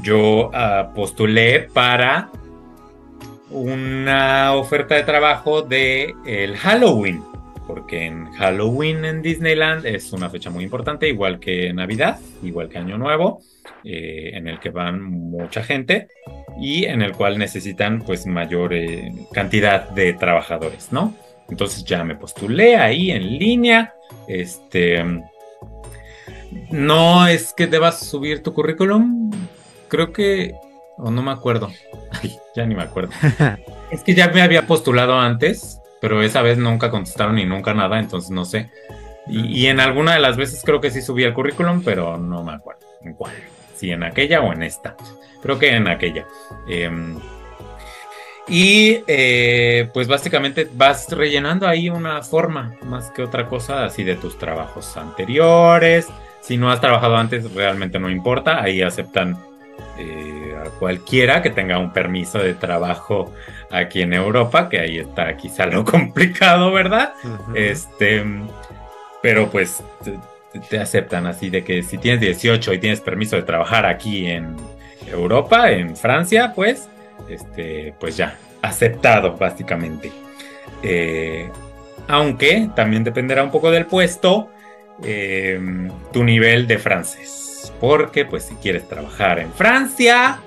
yo ah, postulé para una oferta de trabajo de el Halloween, porque en Halloween en Disneyland es una fecha muy importante, igual que Navidad, igual que Año Nuevo, eh, en el que van mucha gente y en el cual necesitan pues mayor eh, cantidad de trabajadores, ¿no? Entonces ya me postulé ahí en línea, este... No es que debas subir tu currículum, creo que... o no me acuerdo, ya ni me acuerdo. es que ya me había postulado antes, pero esa vez nunca contestaron ni nunca nada, entonces no sé. Y, y, en alguna de las veces creo que sí subí el currículum, pero no me acuerdo en cuál. Si en aquella o en esta creo que en aquella. Em, y eh, pues básicamente vas rellenando ahí una forma más que otra cosa, así de tus trabajos anteriores. Si no has trabajado antes, realmente no importa. Ahí aceptan eh, a cualquiera que tenga un permiso de trabajo aquí en Europa, que ahí está quizá lo complicado, ¿verdad? Este, pero pues te, te, aceptan así de que si tienes 18 y tienes permiso de trabajar aquí en, Europa, en Francia, pues, este, pues ya, aceptado básicamente. Eh, aunque también dependerá un poco del puesto, em, tu nivel de francés. Porque, pues, si quieres trabajar en Francia,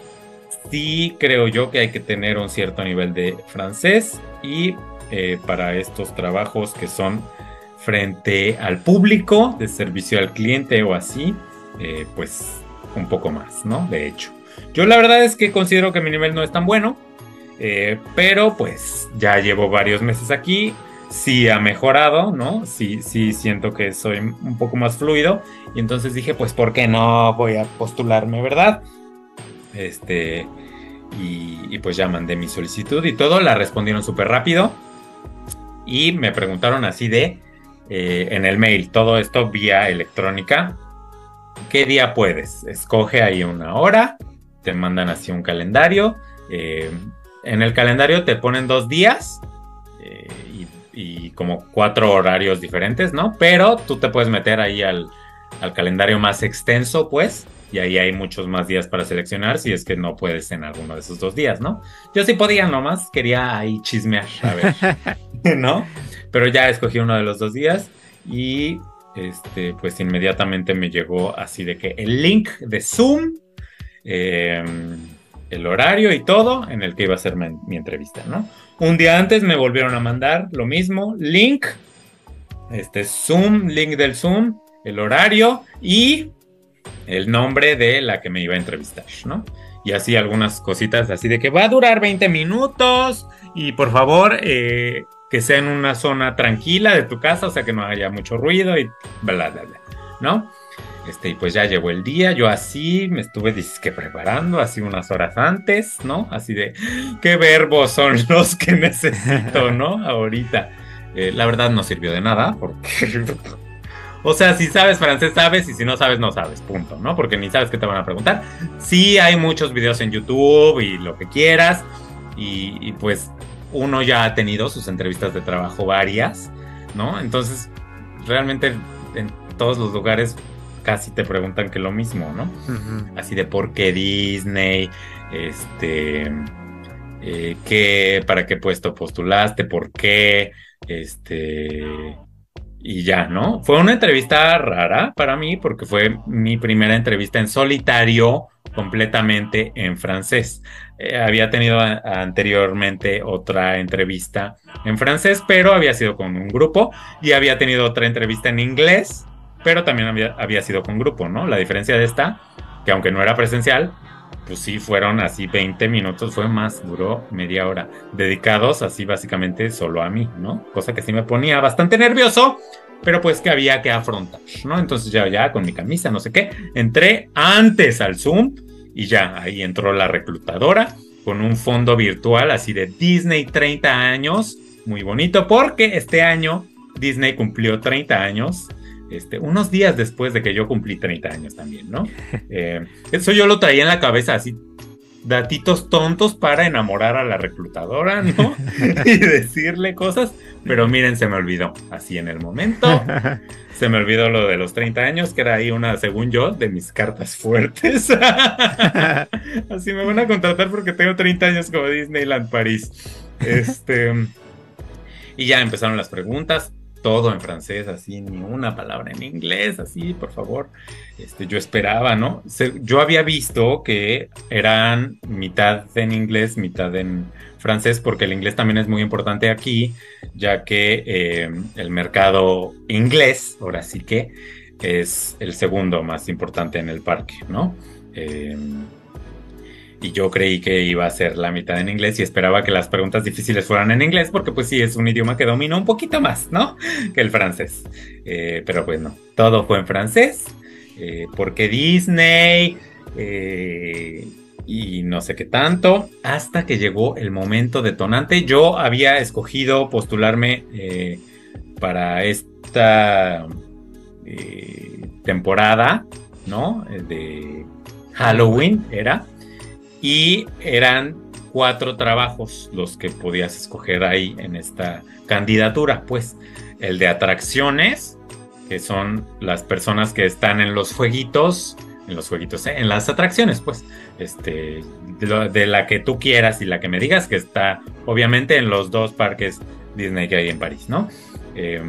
sí creo yo que hay que tener un cierto nivel de francés y eh, para estos trabajos que son frente al público, de servicio al cliente o así, eh, pues un poco más, ¿no? De hecho. Yo la verdad es que considero que mi nivel no es tan bueno, eh, pero pues ya llevo varios meses aquí, sí ha mejorado, ¿no? Sí, sí siento que soy un poco más fluido y entonces dije, pues, ¿por qué no voy a postularme, verdad? Este, y, pues ya mandé mi solicitud y todo, la respondieron súper rápido y me preguntaron así de, eh, en el mail, todo esto vía electrónica, ¿qué día puedes? Escoge ahí una hora te mandan así un calendario. Eh, en el calendario te ponen dos días eh, y, como cuatro horarios diferentes, ¿no? Pero tú te puedes meter ahí al, calendario más extenso, pues, y ahí hay muchos más días para seleccionar si es que no puedes en alguno de esos dos días, ¿no? Yo sí podía nomás, quería ahí chismear, a ver, ¿no? Pero ya escogí uno de los dos días y este, pues inmediatamente me llegó así de que el link de Zoom, eh, el horario y todo en el que iba a ser mi, mi, entrevista, ¿no? Un día antes me volvieron a mandar lo mismo, link, este Zoom, link del Zoom, el horario y el nombre de la que me iba a entrevistar, ¿no? Y así algunas cositas así de que va a durar 20 minutos y por favor eh, que sea en una zona tranquila de tu casa, o sea que no haya mucho ruido y bla, bla, bla, ¿no? Este, y pues ya llegó el día, yo así me estuve que preparando, así unas horas antes, ¿no? Así de, ¿qué verbos son los que necesito, ¿no? Ahorita. Eh, la verdad no sirvió de nada, porque... o sea, si sabes francés, sabes, y si no sabes, no sabes, punto, ¿no? Porque ni sabes qué te van a preguntar. Sí hay muchos videos en YouTube y lo que quieras, y, y pues uno ya ha tenido sus entrevistas de trabajo varias, ¿no? Entonces, realmente en todos los lugares casi te preguntan que lo mismo, ¿no? Uh -huh. Así de por qué Disney, este, eh, qué, para qué puesto postulaste, por qué, este, y ya, ¿no? Fue una entrevista rara para mí porque fue mi primera entrevista en solitario completamente en francés. Eh, había tenido a, anteriormente otra entrevista en francés, pero había sido con un grupo y había tenido otra entrevista en inglés, pero también había, había sido con grupo, ¿no? La diferencia de esta, que aunque no era presencial, pues sí fueron así 20 minutos, fue más, duró media hora, dedicados así básicamente solo a mí, ¿no? Cosa que sí me ponía bastante nervioso, pero pues que había que afrontar, ¿no? Entonces ya, ya con mi camisa, no sé qué, entré antes al Zoom y ya, ahí entró la reclutadora con un fondo virtual así de Disney 30 años, muy bonito, porque este año Disney cumplió 30 años este, unos días después de que yo cumplí 30 años también, ¿no? Eh, eso yo lo traía en la cabeza así, datitos tontos para enamorar a la reclutadora, ¿no? y decirle cosas, pero miren, se me olvidó, así en el momento, se me olvidó lo de los 30 años, que era ahí una, según yo, de mis cartas fuertes. así me van a contratar porque tengo 30 años como Disneyland París. Este... Y ya empezaron las preguntas, todo en francés, así, ni una palabra en inglés, así, por favor. Este, yo esperaba, ¿no? yo había visto que eran mitad en inglés, mitad en francés, porque el inglés también es muy importante aquí, ya que eh, el mercado inglés, ahora sí que, es el segundo más importante en el parque, ¿no? Eh, y yo creí que iba a ser la mitad en inglés y esperaba que las preguntas difíciles fueran en inglés porque pues sí, es un idioma que domino un poquito más, ¿no? Que el francés. Eh, pero bueno, todo fue en francés eh, porque Disney eh, y no sé qué tanto, hasta que llegó el momento detonante. Yo había escogido postularme eh, para esta temporada, ¿no? De Halloween era y eran cuatro trabajos los que podías escoger ahí en esta candidatura, pues el de atracciones, que son las personas que están en los jueguitos, en los jueguitos, ¿eh? en las atracciones, pues, este, de, la que tú quieras y la que me digas, que está obviamente en los dos parques Disney que hay en París, ¿no? Eh,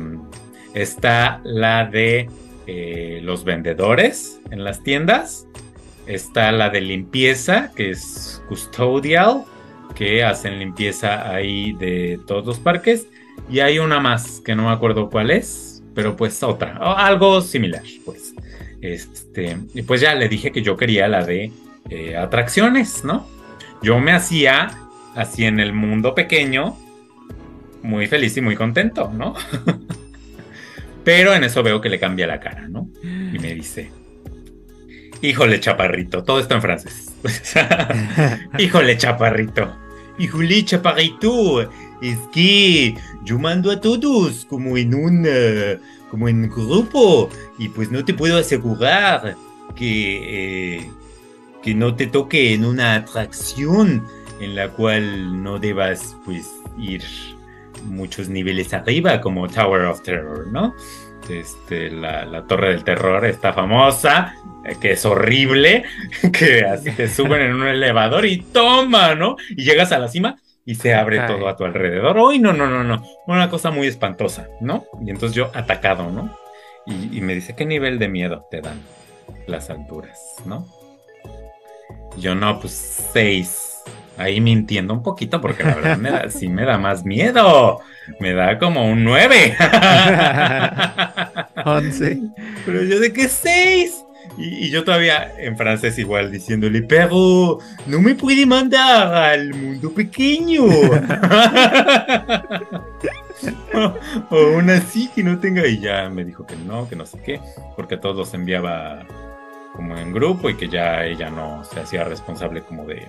está la de eh, los vendedores en las tiendas, Está la de limpieza, que es custodial, que hacen limpieza ahí de todos los parques. Y hay una más, que no me acuerdo cuál es, pero pues otra, algo similar, pues. Este, y pues ya le dije que yo quería la de eh, atracciones, ¿no? Yo me hacía así en el mundo pequeño, muy feliz y muy contento, ¿no? pero en eso veo que le cambia la cara, ¿no? Y me dice, Híjole, chaparrito. Todo está en francés. Híjole, chaparrito. Híjole, chaparrito. Es que yo mando a todos como en un, uh, como en grupo. Y pues no te puedo asegurar que, eh, que no te toque en una atracción en la cual no debas pues ir muchos niveles arriba como Tower of Terror, ¿no? Este, la, la, Torre del Terror, está famosa, eh, que es horrible, que así te suben en un elevador y toma, ¿no? Y llegas a la cima y se abre Ay. todo a tu alrededor. Uy, no, no, no, no. Una cosa muy espantosa, ¿no? Y entonces yo atacado, ¿no? Y, y me dice, ¿qué nivel de miedo te dan las alturas, no? Yo no, pues seis. Ahí mintiendo un poquito porque la verdad me da, sí me da más miedo. Me da como un nueve. 11. Pero yo de que seis. Y, y yo todavía en francés igual diciéndole, pero no me puede mandar al mundo pequeño. o, o aún así que no tenga. Y ya me dijo que no, que no sé qué, porque a todos los enviaba como en grupo y que ya ella no se hacía responsable como de,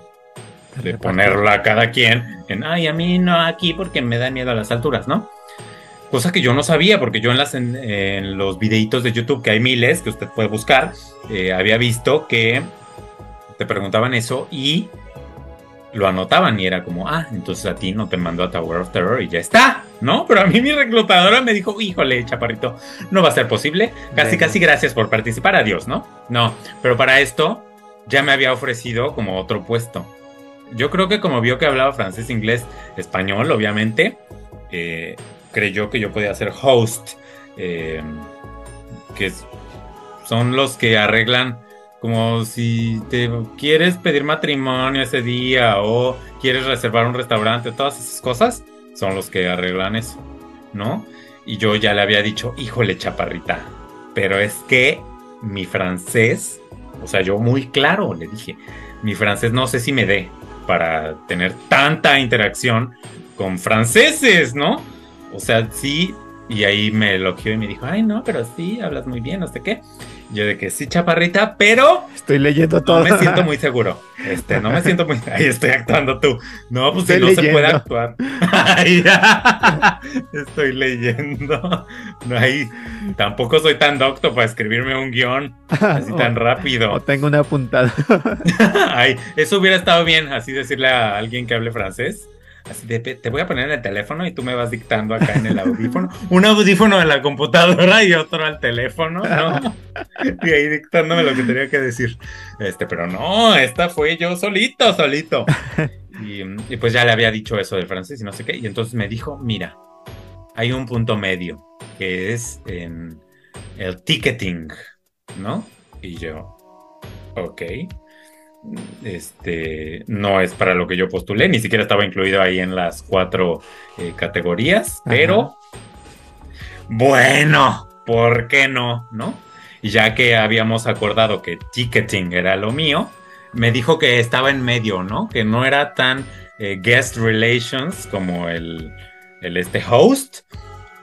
de ponerla a cada quien en, ay, a mí no aquí porque me da miedo a las alturas, ¿no? Cosa que yo no sabía, porque yo en, las, en, en los videitos de YouTube, que hay miles que usted puede buscar, eh, había visto que te preguntaban eso y lo anotaban y era como, ah, entonces a ti no te mandó a Tower of Terror y ya está, ¿no? Pero a mí mi reclutadora me dijo, híjole, chaparrito, no va a ser posible. Casi, casi gracias por participar, adiós, ¿no? No, pero para esto ya me había ofrecido como otro puesto. Yo creo que como vio que hablaba francés, inglés, español, obviamente, eh, creyó que yo podía ser host, eh, que son los que arreglan como si te quieres pedir matrimonio ese día o quieres reservar un restaurante, todas esas cosas son los que arreglan eso, ¿no? Y yo ya le había dicho, híjole, chaparrita, pero es que mi francés, o sea, yo muy claro le dije, mi francés no sé si me dé para tener tanta interacción con franceses, ¿no? O sea, sí, y ahí me elogió y me dijo, ay, no, pero sí, hablas muy bien, no sé qué. Yo de que sí, chaparrita, pero Estoy leyendo no todo. me siento muy seguro. Este, no me siento muy. Ahí estoy actuando tú. No, pues si Estoy no se puede leyendo. actuar. Estoy leyendo. No, ahí tampoco soy tan docto para escribirme un guion así tan O rápido. tengo una apuntada. Ay, eso hubiera estado bien, así decirle a alguien que hable francés. Así de, te voy a poner en el teléfono y tú me vas dictando acá en el audífono. Un audífono de la computadora y otro al teléfono, ¿no? Y ahí dictándome lo que tenía que decir. Este, pero no, esta fue yo solito, solito. Y, y pues ya le había dicho eso del francés y no sé qué. Y entonces me dijo, mira, hay un punto medio que es en el ticketing, ¿no? Y yo, ok. Este no es para lo que yo postulé, ni siquiera estaba incluido ahí en las cuatro eh, categorías, pero bueno, ¿por qué no? ¿No? Ya que habíamos acordado que ticketing era lo mío, me dijo que estaba en medio, ¿no? Que no era tan eh, guest relations como el, el este host,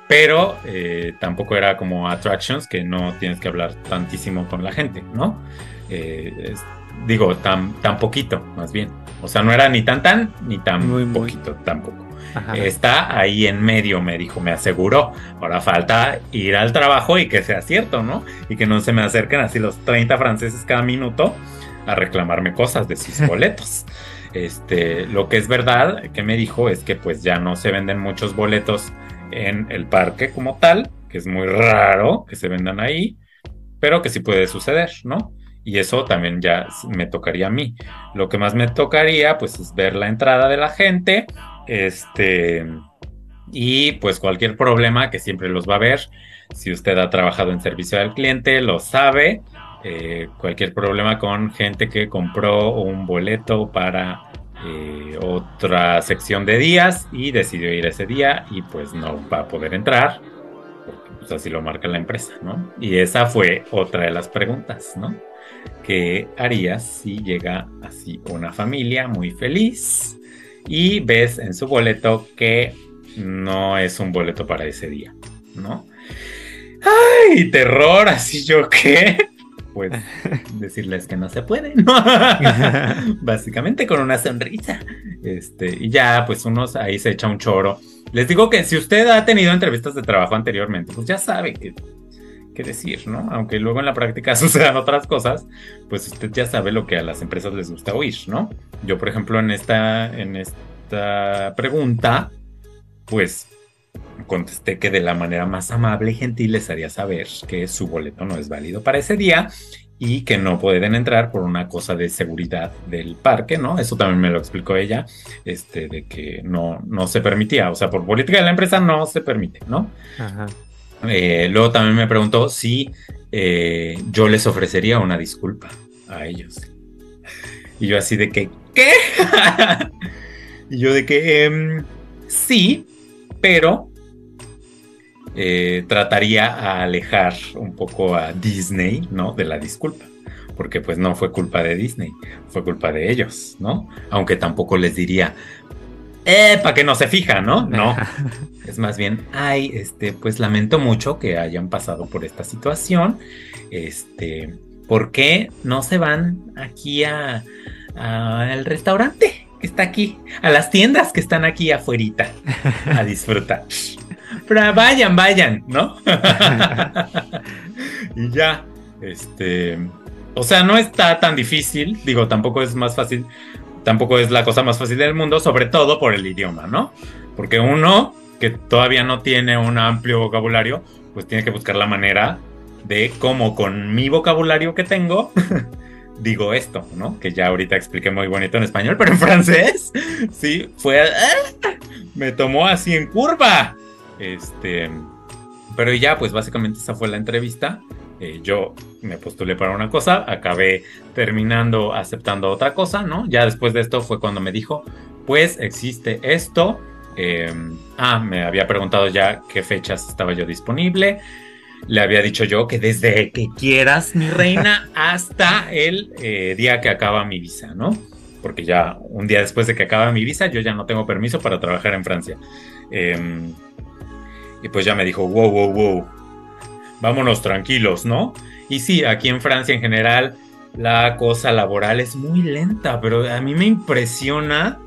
pero eh, tampoco era como attractions, que no tienes que hablar tantísimo con la gente, ¿no? Eh, digo, tan, tan poquito, más bien. O sea, no era ni tan tan, ni tan Muy, muy. poquito tampoco. Ajá. Está ahí en medio, me dijo, me aseguró. Ahora falta ir al trabajo y que sea cierto, ¿no? Y que no se me acerquen así los 30 franceses cada minuto a reclamarme cosas de sus boletos. Este, lo que es verdad que me dijo es que pues ya no se venden muchos boletos en el parque como tal, que es muy raro que se vendan ahí, pero que sí puede suceder, ¿no? Y eso también ya me tocaría a mí. Lo que más me tocaría pues es ver la entrada de la gente, este, y pues cualquier problema que siempre los va a ver. Si usted ha trabajado en servicio al cliente, lo sabe. Eh, cualquier problema con gente que compró un boleto para eh, otra sección de días y decidió ir ese día y pues no va a poder entrar. Porque pues así lo marca la empresa, ¿no? Y esa fue otra de las preguntas, ¿no? ¿Qué harías si llega así una familia muy feliz y ves en su boleto que no es un boleto para ese día, ¿no? ¡Ay, terror! Así yo qué. Pues decirles que no se puede, ¿no? Básicamente con una sonrisa. Este, y ya, pues unos ahí se echa un choro. Les digo que si usted ha tenido entrevistas de trabajo anteriormente, pues ya sabe que qué decir, ¿no? Aunque luego en la práctica sucedan otras cosas, pues usted ya sabe lo que a las empresas les gusta oír, ¿no? Yo, por ejemplo, en esta, en esta pregunta, pues contesté que de la manera más amable y gentil les haría saber que su boleto no es válido para ese día y que no pueden entrar por una cosa de seguridad del parque, ¿no? Eso también me lo explicó ella, este, de que no, no se permitía, o sea, por política de la empresa no se permite, ¿no? Ajá. Eh, luego también me preguntó si eh, yo les ofrecería una disculpa a ellos. Y yo así de que, ¿qué? y yo de que, em, sí, pero eh, trataría a alejar un poco a Disney, ¿no? De la disculpa. Porque pues no fue culpa de Disney, fue culpa de ellos, ¿no? Aunque tampoco les diría, eh, para que no se fija, ¿no? No. es más bien, ay, este, pues lamento mucho que hayan pasado por esta situación. Este, ¿por qué no se van aquí a al restaurante que está aquí, a las tiendas que están aquí afuera a disfrutar? Pero vayan, vayan, ¿no? y ya, este, o sea, no está tan difícil, digo, tampoco es más fácil, tampoco es la cosa más fácil del mundo, sobre todo por el idioma, ¿no? Porque uno que todavía no tiene un amplio vocabulario, pues tiene que buscar la manera de cómo con mi vocabulario que tengo digo esto, ¿no? Que ya ahorita expliqué muy bonito en español, pero en francés, sí, fue... ¡ah! Me tomó así en curva. Este, pero ya, pues básicamente esa fue la entrevista. Eh, yo me postulé para una cosa, acabé terminando aceptando otra cosa, ¿no? Ya después de esto fue cuando me dijo, pues existe esto. Em, ah, me había preguntado ya qué fechas estaba yo disponible. Le había dicho yo que desde que quieras, mi reina, hasta el eh, día que acaba mi visa, ¿no? Porque ya un día después de que acaba mi visa, yo ya no tengo permiso para trabajar en Francia. Eh, y pues ya me dijo, wow, wow, wow, vámonos tranquilos, ¿no? Y sí, aquí en Francia en general la cosa laboral es muy lenta, pero a mí me impresiona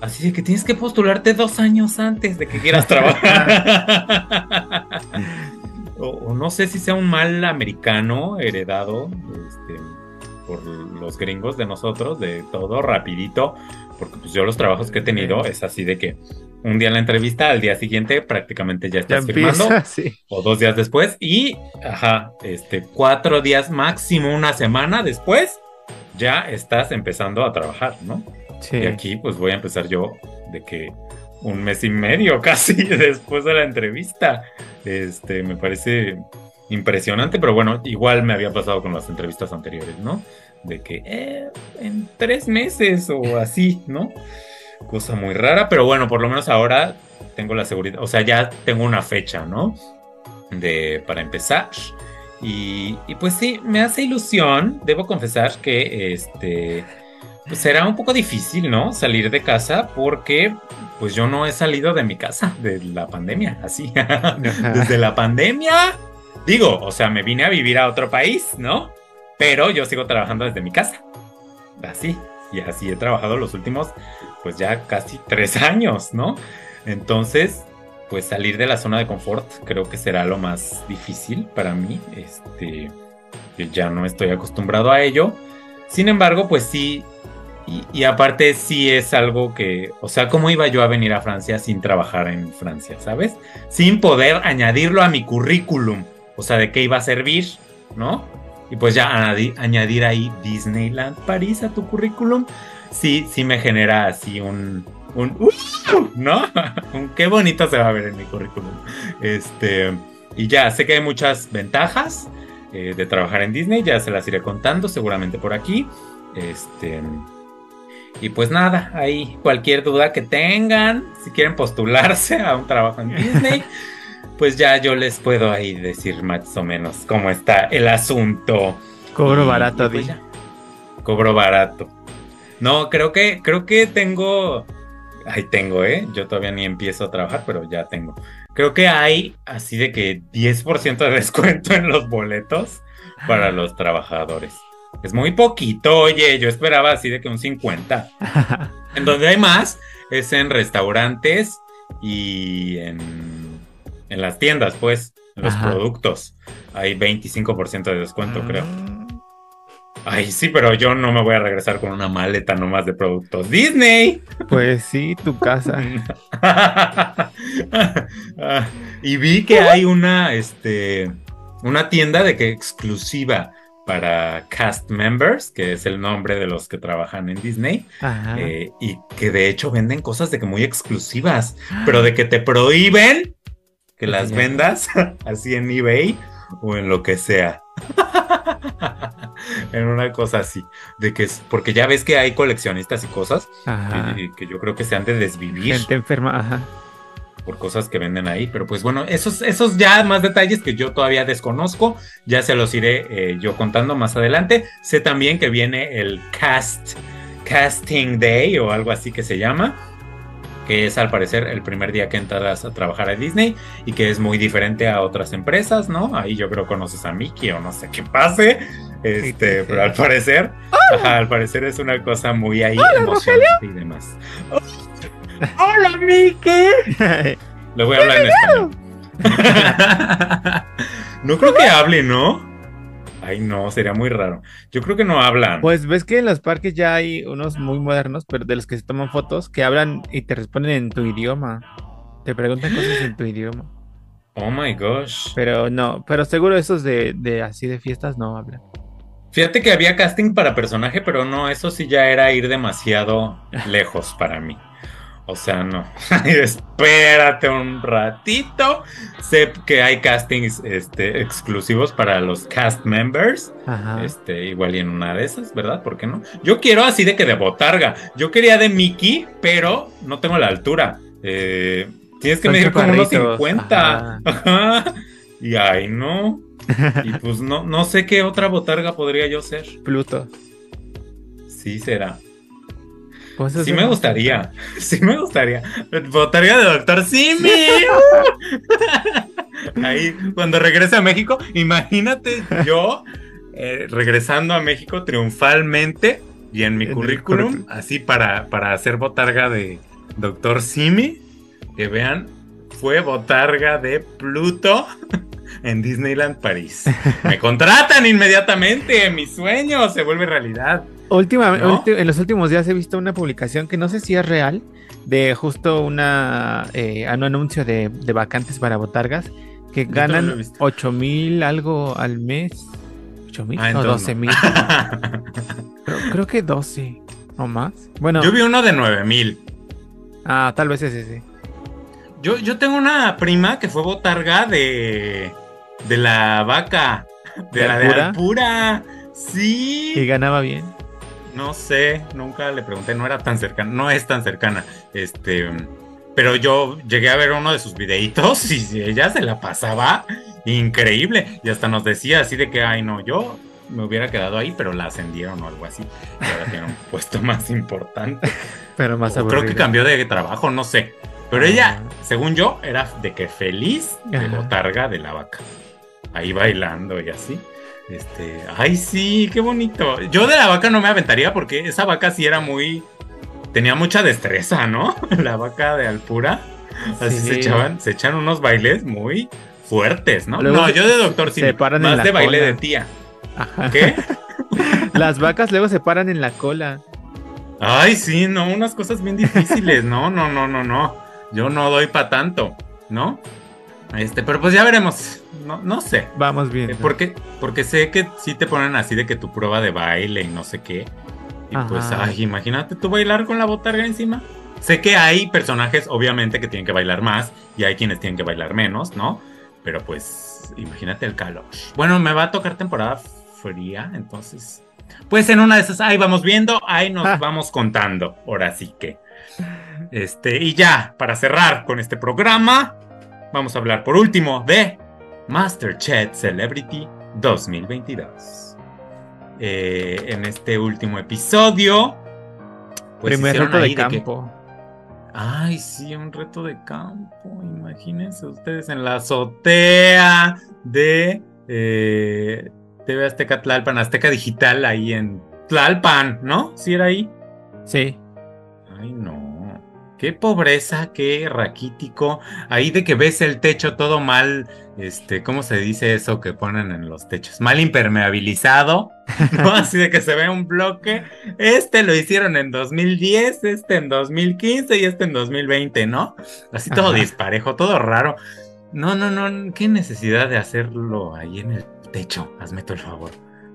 así de que tienes que postularte dos años antes de que quieras trabajar. o, no sé si sea un mal americano heredado este, por los gringos de nosotros, de todo rapidito, porque pues yo los trabajos que he tenido es así de que un día en la entrevista, al día siguiente prácticamente ya estás firmando, o dos días después, y, ajá, este, cuatro días máximo, una semana después, ya estás empezando a trabajar, ¿no? Sí. Y aquí, pues voy a empezar yo de que un mes y medio casi después de la entrevista. Este, me parece impresionante, pero bueno, igual me había pasado con las entrevistas anteriores, ¿no? De que eh, en tres meses o así, ¿no? Cosa muy rara, pero bueno, por lo menos ahora tengo la seguridad, o sea, ya tengo una fecha, ¿no? De, para empezar. Y, pues sí, me hace ilusión, debo confesar que este, pues será un poco difícil, ¿no? Salir de casa porque pues yo no he salido de mi casa de la pandemia, así. Desde la pandemia, digo, o sea, me vine a vivir a otro país, ¿no? Pero yo sigo trabajando desde mi casa. Así. Y así he trabajado los últimos pues ya casi tres años, ¿no? Entonces, pues salir de la zona de confort creo que será lo más difícil para mí, este, que ya no estoy acostumbrado a ello. Sin embargo, pues sí, y, aparte sí es algo que, o sea, ¿cómo iba yo a venir a Francia sin trabajar en Francia, ¿sabes? Sin poder añadirlo a mi currículum, o sea, de qué iba a servir, ¿no? Y pues ya añadir ahí Disneyland París a tu currículum, sí, sí me genera así un, un uh, ¿no? qué bonito se va a ver en mi currículum. Este, y ya, sé que hay muchas ventajas eh, de trabajar en Disney, ya se las iré contando seguramente por aquí. Este, y pues nada, ahí cualquier duda que tengan, si quieren postularse a un trabajo en Disney, pues ya yo les puedo ahí decir más o menos cómo está el asunto. Cobro barato, pues Cobro barato. No, creo que, creo que tengo. Ahí tengo, ¿eh? Yo todavía ni empiezo a trabajar, pero ya tengo. Creo que hay así de que 10% de descuento en los boletos para los trabajadores. Es muy poquito, oye, yo esperaba así de que un 50. en donde hay más es en restaurantes y en, en las tiendas, pues, en los productos. Hay 25% de descuento, creo. Ah. Ay, sí, pero yo no me voy a regresar con una maleta nomás de productos Disney. Pues sí, tu casa. y vi que hay una, este, una tienda de que exclusiva para cast members, que es el nombre de los que trabajan en Disney, eh, y que de hecho venden cosas de que muy exclusivas, pero de que te prohíben que las vendas así en eBay o en lo que sea. en una cosa así, de que es, porque ya ves que hay coleccionistas y cosas que, que yo creo que se han de desvivir Gente enferma, ajá. por cosas que venden ahí, pero pues bueno, esos, esos ya más detalles que yo todavía desconozco, ya se los iré eh, yo contando más adelante. Sé también que viene el cast, casting day o algo así que se llama, que es al parecer el primer día que entras a trabajar a Disney y que es muy diferente a otras empresas, ¿no? Ahí yo creo conoces a Mickey o no sé qué pase, este, pero al parecer, ajá, al parecer es una cosa muy ahí emocionante y demás. Hola Mickey. Le voy a hablar en español. no creo que hable, ¿no? Ay, no, sería muy raro. Yo creo que no hablan. Pues ves que en los parques ya hay unos muy modernos, pero de los que se toman fotos, que hablan y te responden en tu idioma. Te preguntan cosas en tu idioma. Oh my gosh. Pero no, pero seguro esos de, de así de fiestas no hablan. Fíjate que había casting para personaje, pero no, eso sí ya era ir demasiado lejos para mí. O sea, no. Espérate un ratito. Sé que hay castings este, exclusivos para los cast members. Ajá. Este, igual y en una de esas, ¿verdad? ¿Por qué no? Yo quiero así de que de botarga. Yo quería de Mickey, pero no tengo la altura. Eh, tienes que Son medir como unos chaparritos. 50. Ajá. Y ay, no. Y pues no, no sé qué otra botarga podría yo ser. Pluto. Sí, será. Pues Sí me gustaría. Sí me gustaría. Botarga de Doctor Simi. Ahí, cuando regrese a México, imagínate yo eh, regresando a México triunfalmente y en mi currículum. así para, para hacer botarga de Doctor Simi, que vean, fue botarga de Pluto en Disneyland París. Me contratan inmediatamente, mi sueño se vuelve realidad. Última- ¿No? ulti- en los últimos días he visto una publicación que no sé si es real, de justo una, eh, un anuncio de, de vacantes para botargas que ganan visto. 8 mil algo al mes. ¿8 mil? Ah, o entonces 12 no. mil. creo, creo que 12 o más. Bueno, Yo vi uno de 9000. ah, tal vez es ese. Yo, yo tengo una prima que fue botarga de, de la vaca, de, ¿De la de Alpura? Alpura. Y Sí. ganaba bien. No sé, nunca le pregunté, no era tan cercana, no es tan cercana. Este, pero yo llegué a ver uno de sus videitos y ella se la pasaba increíble. Y hasta nos decía así de que, ay, no, yo me hubiera quedado ahí, pero la ascendieron o algo así. Y ahora tiene un puesto más importante. Pero más O creo que cambió de trabajo, no sé. Pero Ah. ella, según yo, era de que feliz de botarga de la vaca. Ahí bailando y así. Este, ay, sí, qué bonito. Yo de la vaca no me aventaría porque esa vaca sí era muy. Tenía mucha destreza, ¿no? La vaca de Alpura. Así Sí. se echaban, se echan unos bailes muy fuertes, ¿no? Luego no, yo de doctor sí. se paran en Más la de baile de tía. Ajá. ¿Qué? Las vacas luego se paran en la cola. Ay, sí, no, unas cosas bien difíciles. No, no, no, no, no. Yo no doy para tanto, ¿no? Este, pero pues ya veremos. No, no sé. Vamos bien. Eh, Porque, porque sé que sí te ponen así de que tu prueba de baile y no sé qué. Y pues, ay, imagínate tú bailar con la botarga encima. Sé que hay personajes, obviamente, que tienen que bailar más y hay quienes tienen que bailar menos, ¿no? Pero pues, imagínate el calor. Bueno, me va a tocar temporada fría, entonces. Pues en una de esas, ahí vamos viendo, ahí nos Ah. vamos contando. Ahora sí que. Este, y ya, para cerrar con este programa, vamos a hablar por último de Masterchef Celebrity 2022. Eh, en este último episodio, pues Primer reto de que- campo. Ay, sí, un reto de campo. Imagínense ustedes en la azotea de eh, TV Azteca Tlalpan, Azteca Digital, ahí en Tlalpan, ¿no? ¿Sí era ahí? Sí. Ay, no. Qué pobreza, qué raquítico. Ahí de que ves el techo todo mal, este, ¿cómo se dice eso que ponen en los techos? Mal impermeabilizado, ¿no? Así de que se ve un bloque. Este lo hicieron en 2010, este en 2015 y este en 2020, ¿no? Así todo Ajá. disparejo, todo raro. No, no, no, qué necesidad de hacerlo ahí en el techo, hazme todo el favor.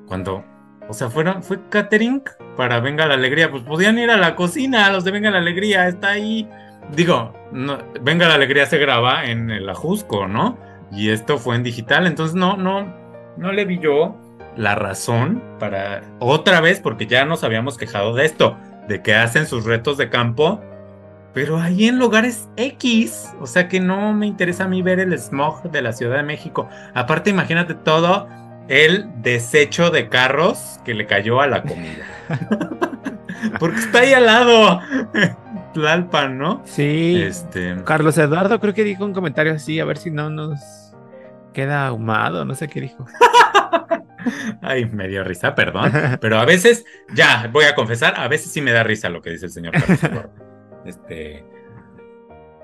Cuando, o sea, fueron, fue catering para Venga la Alegría, pues podían ir a la cocina, los de Venga la Alegría, está ahí digo, no, Venga la Alegría se graba en el Ajusco, ¿no? Y esto fue en digital, entonces no, no, no le vi yo la razón para otra vez, porque ya nos habíamos quejado de esto, de que hacen sus retos de campo, pero ahí en lugares X, o sea que no me interesa a mí ver el smog de la Ciudad de México. Aparte, imagínate todo el desecho de carros que le cayó a la comida. porque está ahí al lado. Tlalpan, ¿no? Sí. Este, Carlos Eduardo creo que dijo un comentario así, a ver si no nos queda ahumado, no sé qué dijo. Ay, me dio risa, perdón. Pero a veces, ya, voy a confesar, a veces sí me da risa lo que dice el señor Carlos Eduardo. Este.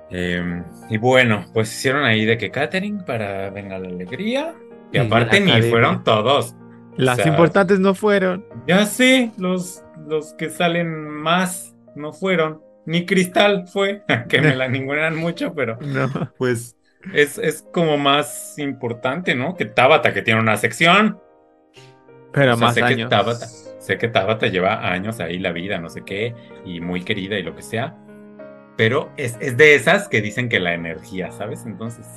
em, y bueno, pues hicieron ahí de que catering para Venga la Alegría. Y aparte ni fueron todos. Las sea- importantes no fueron. Ya sé, los, los que salen más no fueron. Ni Cristal fue, que me la ningunean mucho, pero No. pues es, es como más importante, ¿no? Que Tabata, que tiene una sección. Pero O sea, más sé que. Tabata, sé que Tabata lleva años ahí la vida, no sé qué, y muy querida y lo que sea. Pero es, es de esas que dicen que la energía, ¿sabes? Entonces,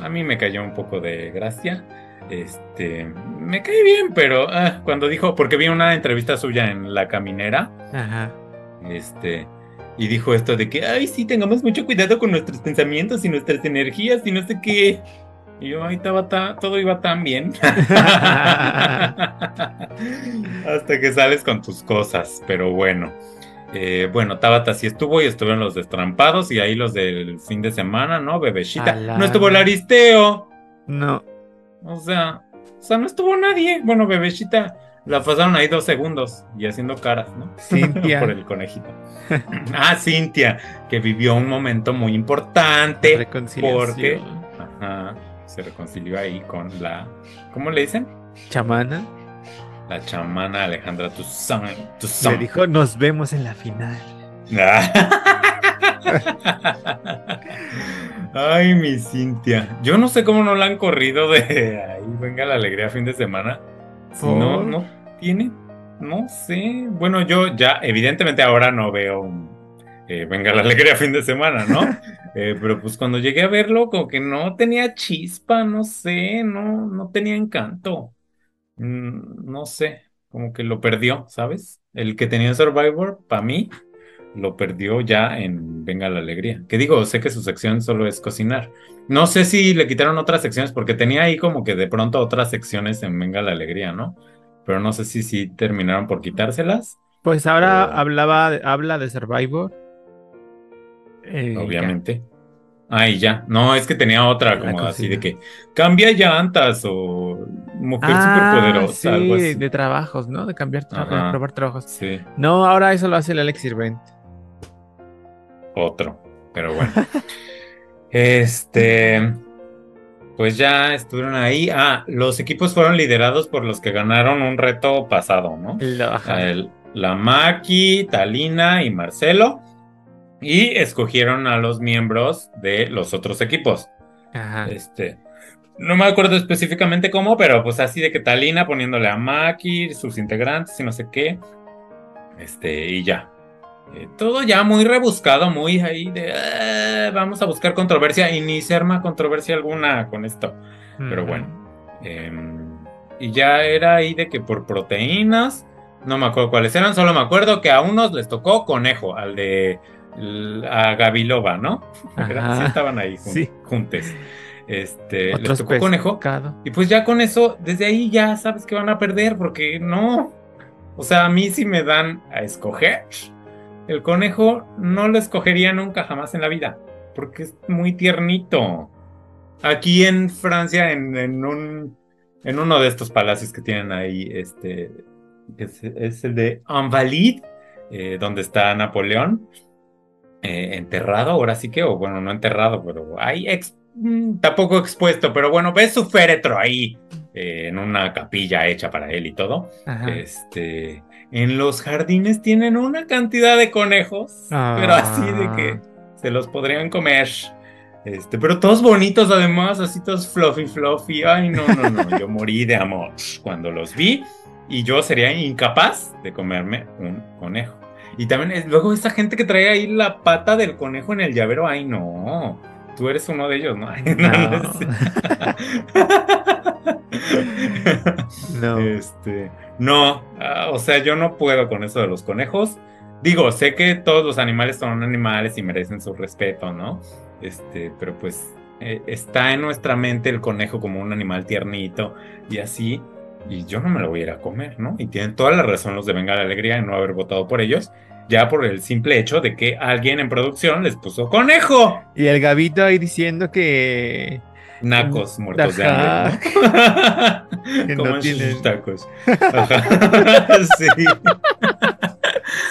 a mí me cayó un poco de gracia. Este, me cae bien, pero ah, cuando dijo, porque vi una entrevista suya en La Caminera, Ajá. este, y dijo esto de que, ay, sí, tengamos mucho cuidado con nuestros pensamientos y nuestras energías y no sé qué. Y yo, ay, Tabata, todo iba tan bien. Hasta que sales con tus cosas, pero bueno. Eh, bueno, Tabata sí estuvo y estuvieron los destrampados y ahí los del fin de semana, ¿no? Bebecita. No estuvo el Aristeo. No. O sea, o sea, no estuvo nadie. Bueno, Bebecita la pasaron ahí dos segundos y haciendo caras, ¿no? Cintia. Por el conejito. ah, Cintia, que vivió un momento muy importante. Reconciliación. porque- Ajá, se reconcilió ahí con la. ¿Cómo le dicen? Chamana La chamana Alejandra Toussaint. le Toussaint. dijo, nos vemos en la final. Ay, mi Cintia. Yo no sé cómo no la han corrido de ahí. Venga la alegría fin de semana. Si no, no tiene. No sé. Bueno, yo ya, evidentemente ahora no veo un, eh, Venga la alegría fin de semana, ¿no? Eh, pero pues cuando llegué a verlo, como que no tenía chispa, no sé, no, no tenía encanto. Mm, no sé, como que lo perdió, ¿sabes? El que tenía Survivor, para mí, lo perdió ya en Venga la Alegría. Que digo, sé que su sección solo es cocinar. No sé si le quitaron otras secciones, porque tenía ahí como que de pronto otras secciones en Venga la Alegría, ¿no? Pero no sé si sí terminaron por quitárselas. Pues ahora hablaba, habla de Survivor. Eh, obviamente. Ah, y ya. No, es que tenía otra como así de que cambia llantas o mujer Ah, superpoderosa, algo sí, así. de trabajos, ¿no? De cambiar, tra- Ajá. de probar trabajos. Sí, No, ahora eso lo hace el Alex Sirvent. Otro. Pero bueno. este. Pues ya estuvieron ahí. Ah, los equipos fueron liderados por los que ganaron un reto pasado, ¿no? Ajá. El- la Maki, Talina y Marcelo. Y escogieron a los miembros de los otros equipos. Ajá. Este, no me acuerdo específicamente cómo, pero pues así de que Talina poniéndole a Maki, sus integrantes y no sé qué. Este, y ya. Eh, todo ya muy rebuscado, muy ahí de "Ah, vamos a buscar controversia y ni se arma controversia alguna con esto. Pero bueno. Em, y ya era ahí de que por proteínas, no me acuerdo cuáles eran, solo me acuerdo que a unos les tocó conejo, al de a Gavilova, ¿no? Sí estaban ahí jun- Sí. juntes. Este, les tocó conejo. Y pues ya con eso, desde ahí ya sabes que van a perder, porque no. O sea, a mí si me dan a escoger, el conejo no lo escogería nunca jamás en la vida, porque es muy tiernito. Aquí en Francia, en, en un, en uno de estos palacios que tienen ahí, este, que es, es el de Invalides, eh, donde está Napoleón, eh, enterrado, ahora sí que, o bueno, no enterrado, pero ahí ex- mm, tampoco expuesto, pero bueno, ves su féretro ahí eh, en una capilla hecha para él y todo. Ajá. Este, en los jardines tienen una cantidad de conejos, Ah. pero así de que se los podrían comer. Este, pero todos bonitos además, así todos fluffy fluffy. Ay, no, no, no, yo morí de amor cuando los vi y yo sería incapaz de comerme un conejo. Y también es, luego esa gente que trae ahí la pata del conejo en el llavero, ay no, tú eres uno de ellos, ¿no? No, no. Este, no, ah, o sea, yo no puedo con eso de los conejos. Digo, sé que todos los animales son animales y merecen su respeto, ¿no? Este, pero pues eh, está en nuestra mente el conejo como un animal tiernito y así, y yo no me lo voy a ir a comer, ¿no? Y tienen toda la razón los de Venga la Alegría en no haber votado por ellos, ya por el simple hecho de que alguien en producción les puso conejo. Y el Gabito ahí diciendo que. Nacos muertos de hambre. ¿no? Que no tienen- sus tacos. Sí.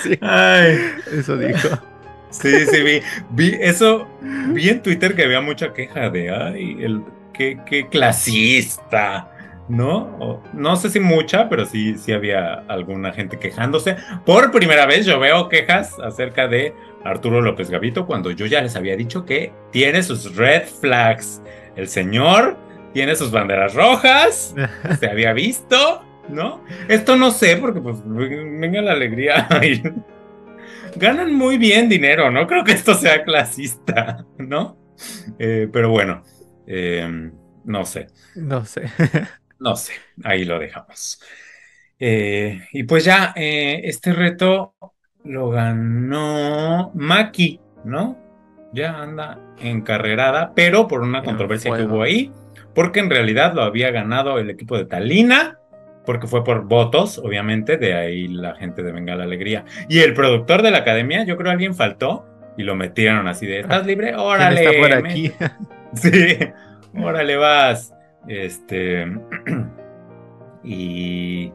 Sí, Ay. eso dijo. Sí, sí, vi, vi eso, vi en Twitter que había mucha queja de, ay, el, qué, qué clasista, ¿no? O- no sé si mucha, pero sí, sí había alguna gente quejándose. Por primera vez yo veo quejas acerca de Arturo López Gavito cuando yo ya les había dicho que tiene sus red flags. El señor tiene sus banderas rojas, se había visto, ¿no? Esto no sé, porque pues venga la alegría. Ganan muy bien dinero, no creo que esto sea clasista, ¿no? Eh, pero bueno, eh, no sé, No sé. no sé, ahí lo dejamos. Eh, y pues ya, eh, este reto lo ganó Maki, ¿no? Ya anda encarrerada, pero por una controversia que hubo ahí, porque en realidad lo había ganado el equipo de Talina, porque fue por votos, obviamente, de ahí la gente de Venga la Alegría. Y el productor de la academia, yo creo alguien faltó y lo metieron así de, ¿estás libre? ¿Quién Órale. está por aquí? Sí, órale vas. Este. Y.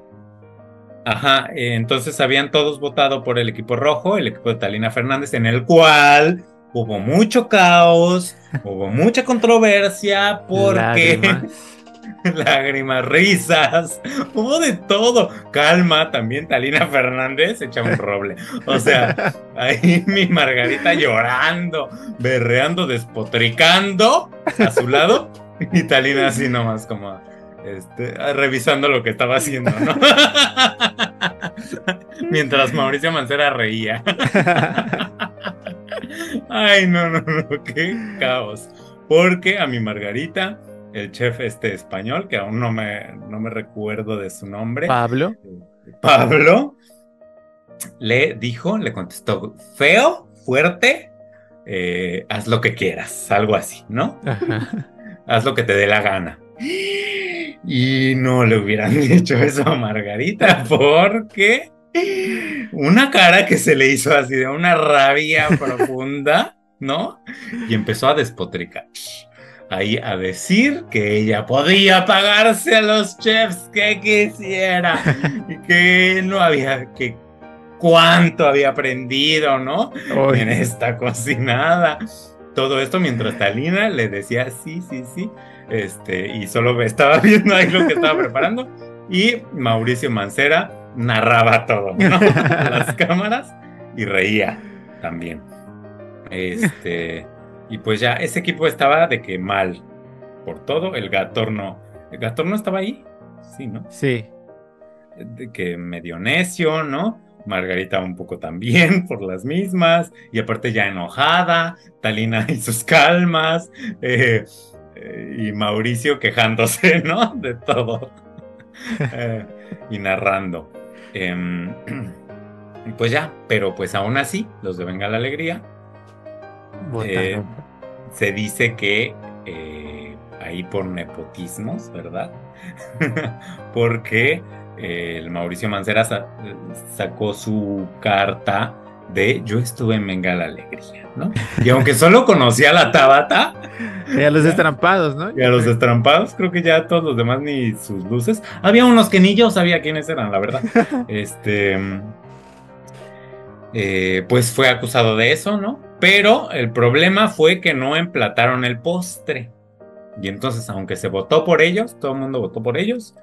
Ajá, entonces habían todos votado por el equipo rojo, el equipo de Talina Fernández, en el cual hubo mucho caos, hubo mucha controversia, porque Lágrimas. lágrimas, risas, hubo de todo. Calma, también Talina Fernández echa un roble. O sea, ahí mi Margarita llorando, berreando, despotricando a su lado, y Talina así nomás como este, revisando lo que estaba haciendo, ¿no? Mientras Mauricio Mancera reía. Ay, no, no, no, qué caos. Porque a mi Margarita, el chef este español, que aún no me, no me recuerdo de su nombre, Pablo. Pablo, le dijo, le contestó, feo, fuerte, eh, haz lo que quieras, algo así, ¿no? Ajá. Haz lo que te dé la gana. Y no le hubieran dicho eso a Margarita porque una cara que se le hizo así de una rabia profunda, ¿no? Y empezó a despotricar. Ahí a decir que ella podía pagarse a los chefs que quisiera y que no había que cuánto había aprendido, ¿no? Uy, en esta cocinada. Todo esto mientras Talina le decía sí, sí, sí. Este, y solo estaba viendo ahí lo que estaba preparando. Y Mauricio Mancera narraba todo, ¿no? A las cámaras y reía también. Este, y pues ya, ese equipo estaba de que mal por todo. El Gatorno, ¿el Gatorno estaba ahí? Sí, ¿no? Sí. de que medio necio, ¿no? Margarita un poco también por las mismas, y aparte ya enojada, Talina y sus calmas, eh, eh, y Mauricio quejándose, ¿no? De todo, Eh, y narrando. Em, pues ya, pero pues aún así, los de Venga la Alegría, se dice que ahí por nepotismos, ¿verdad? Porque el Mauricio Mancera sa- sacó su carta de yo estuve en Venga la Alegría, ¿no? Y aunque solo conocía a la Tabata Y a los destrampados, ¿no? y a los destrampados, creo que ya todos los demás ni sus luces. Había unos que ni yo sabía quiénes eran, la verdad. Este. eh, pues fue acusado de eso, ¿no? Pero el problema fue que no emplataron el postre. Y entonces, aunque se votó por ellos, todo el mundo votó por ellos,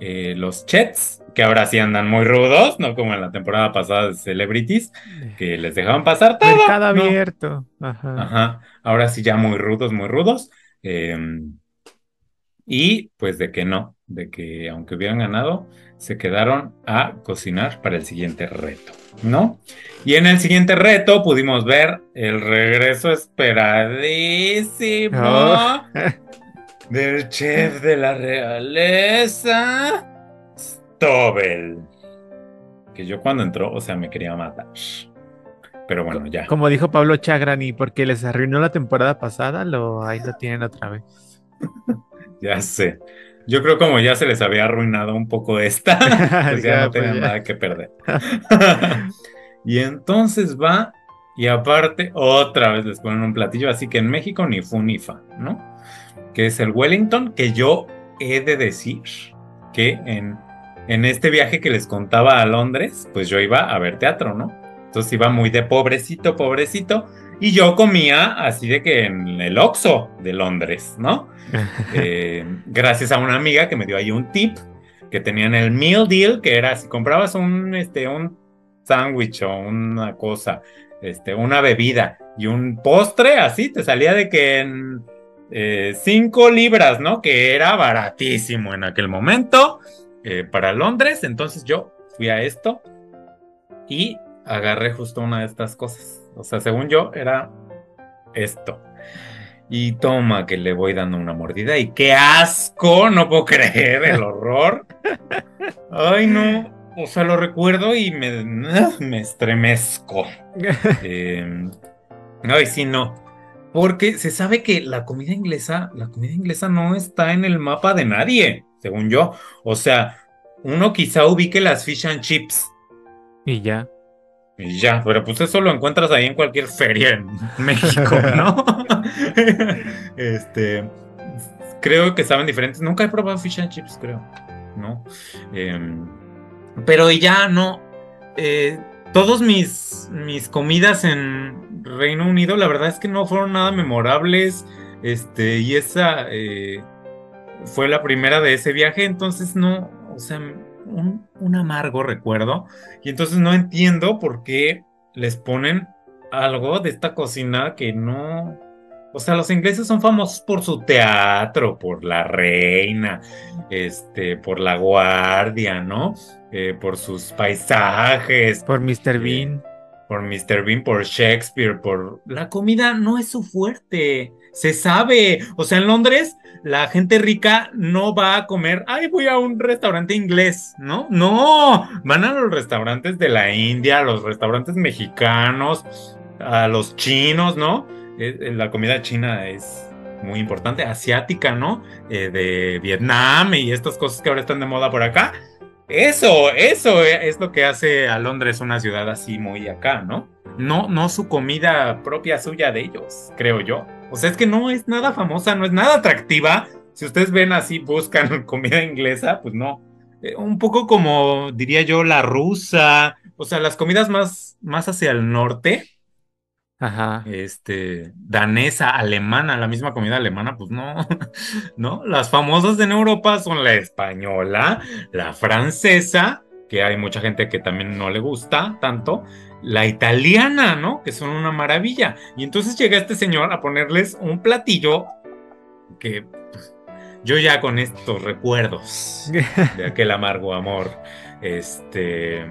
eh, los Chets, que ahora sí andan muy rudos, no como en la temporada pasada de Celebrities, que les dejaban pasar todo. Mercado ¿no? abierto. Ajá. Ajá, ahora sí ya muy rudos, muy rudos. eh, y pues de que no, de que aunque hubieran ganado, se quedaron a cocinar para el siguiente reto. ¿no? Y en el siguiente reto pudimos ver el regreso esperadísimo Oh. del chef de la realeza, Stobel. Que yo cuando entró, o sea, me quería matar. Pero bueno, ya. Como dijo Pablo Chagrani, porque les arruinó la temporada pasada, lo ahí lo tienen otra vez. Ya sé. Yo creo como ya se les había arruinado un poco esta, pues ya, Ya, no tenían nada que perder. y entonces va, y aparte, otra vez les ponen un platillo, así que en México ni fu ni fa, ¿no? Que es el Wellington, que yo he de decir que en, en este viaje que les contaba a Londres, pues yo iba a ver teatro, ¿no? Entonces iba muy de pobrecito, pobrecito, y yo comía así de que en el Oxxo de Londres, ¿no? Eh, gracias a una amiga que me dio ahí un tip que tenían el meal deal, que era si comprabas un, este, un sándwich o una cosa, este, una bebida y un postre, así te salía de que en 5 libras, ¿no? Que era baratísimo en aquel momento eh, para Londres. Entonces yo fui a esto y agarré justo una de estas cosas. O sea, según yo, era esto. Y toma que le voy dando una mordida. Y qué asco, no puedo creer el horror. Ay, no. O sea, lo recuerdo y me, me estremezco. Eh, ay, sí, no. Porque se sabe que la comida inglesa, la comida inglesa no está en el mapa de nadie, según yo. O sea, uno quizá ubique las fish and chips. y ya. Y ya, pero pues eso lo encuentras ahí en cualquier feria en México, ¿no? este, creo que saben diferentes. Nunca he probado fish and chips, creo, ¿no? Em, pero ya no. Eh, todos mis, mis comidas en Reino Unido, la verdad es que no fueron nada memorables. Este, y esa eh, fue la primera de ese viaje, entonces no, o sea, un, un amargo recuerdo. Y entonces no entiendo por qué les ponen algo de esta cocina que no. O sea, los ingleses son famosos por su teatro, por la reina, este, por la guardia, ¿no? Eh, por sus paisajes, Por Mr. Bean. por Mr. Bean, por Shakespeare, por... La comida no es su fuerte, se sabe. O sea, en Londres la gente rica no va a comer, ay, voy a un restaurante inglés, ¿no? No, van a los restaurantes de la India, a los restaurantes mexicanos, a los chinos, ¿no? La comida china es muy importante, asiática, ¿no? Eh, de Vietnam y estas cosas que ahora están de moda por acá. Eso, eso es lo que hace a Londres una ciudad así muy acá, ¿no? No, no su comida propia suya de ellos, creo yo. O sea, es que no es nada famosa, no es nada atractiva. Si ustedes ven así, buscan comida inglesa, pues no. Eh, un poco como diría yo, la rusa. O sea, las comidas más, más hacia el norte, Ajá. este, danesa, alemana, la misma comida alemana, pues no, ¿no? Las famosas en Europa son la española, la francesa, que hay mucha gente que también no le gusta tanto, la italiana, ¿no? Que son una maravilla. Y entonces llega este señor a ponerles un platillo que pues, yo ya con estos recuerdos de aquel amargo amor, este,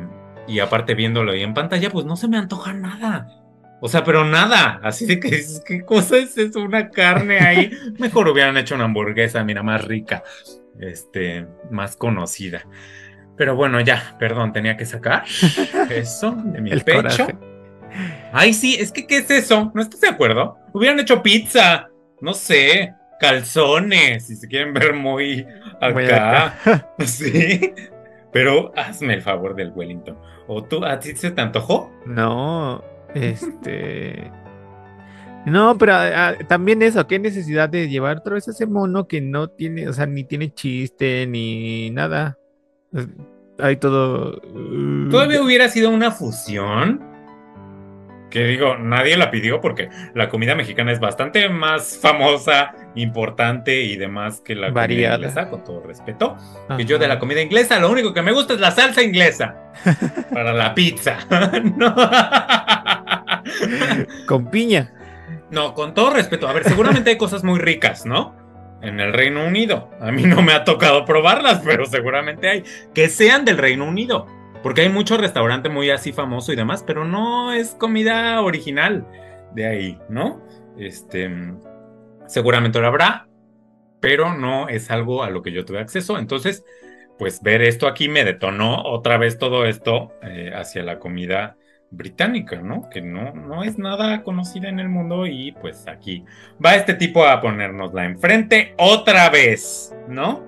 y aparte viéndolo ahí en pantalla, pues no se me antoja nada. O sea, pero nada, así de que dices, ¿qué cosa es eso? Una carne ahí. Mejor hubieran hecho una hamburguesa, mira, más rica, este, más conocida. Pero bueno, ya, perdón, tenía que sacar eso de mi El pecho. coraje. Ay, sí, es que, ¿qué es eso? ¿No estás de acuerdo? Hubieran hecho pizza, no sé, calzones, si se quieren ver muy Muy acá. Sí, pero hazme el favor del Wellington. ¿O tú, a ti se te antojó? No, este. No, pero ah, también eso, qué necesidad de llevar otra vez ese mono que no tiene, o sea, ni tiene chiste ni nada. Hay todo. uh, Todavía hubiera sido una fusión. Que digo, nadie la pidió porque la comida mexicana es bastante más famosa, importante y demás que la Variada. comida inglesa, con todo respeto. ajá. Que yo de la comida inglesa, lo único que me gusta es la salsa inglesa para la pizza. no. Con piña. No, con todo respeto. A ver, seguramente hay cosas muy ricas, ¿no? En el Reino Unido. A mí no me ha tocado probarlas, pero seguramente hay. Que sean del Reino Unido. Porque hay mucho restaurante muy así famoso y demás, pero no es comida original de ahí, ¿no? Este, seguramente lo habrá, pero no es algo a lo que yo tuve acceso. Entonces, pues ver esto aquí me detonó otra vez todo esto eh, hacia la comida británica, ¿no? Que no, no es nada conocida en el mundo y pues aquí va este tipo a ponernosla enfrente otra vez, ¿no?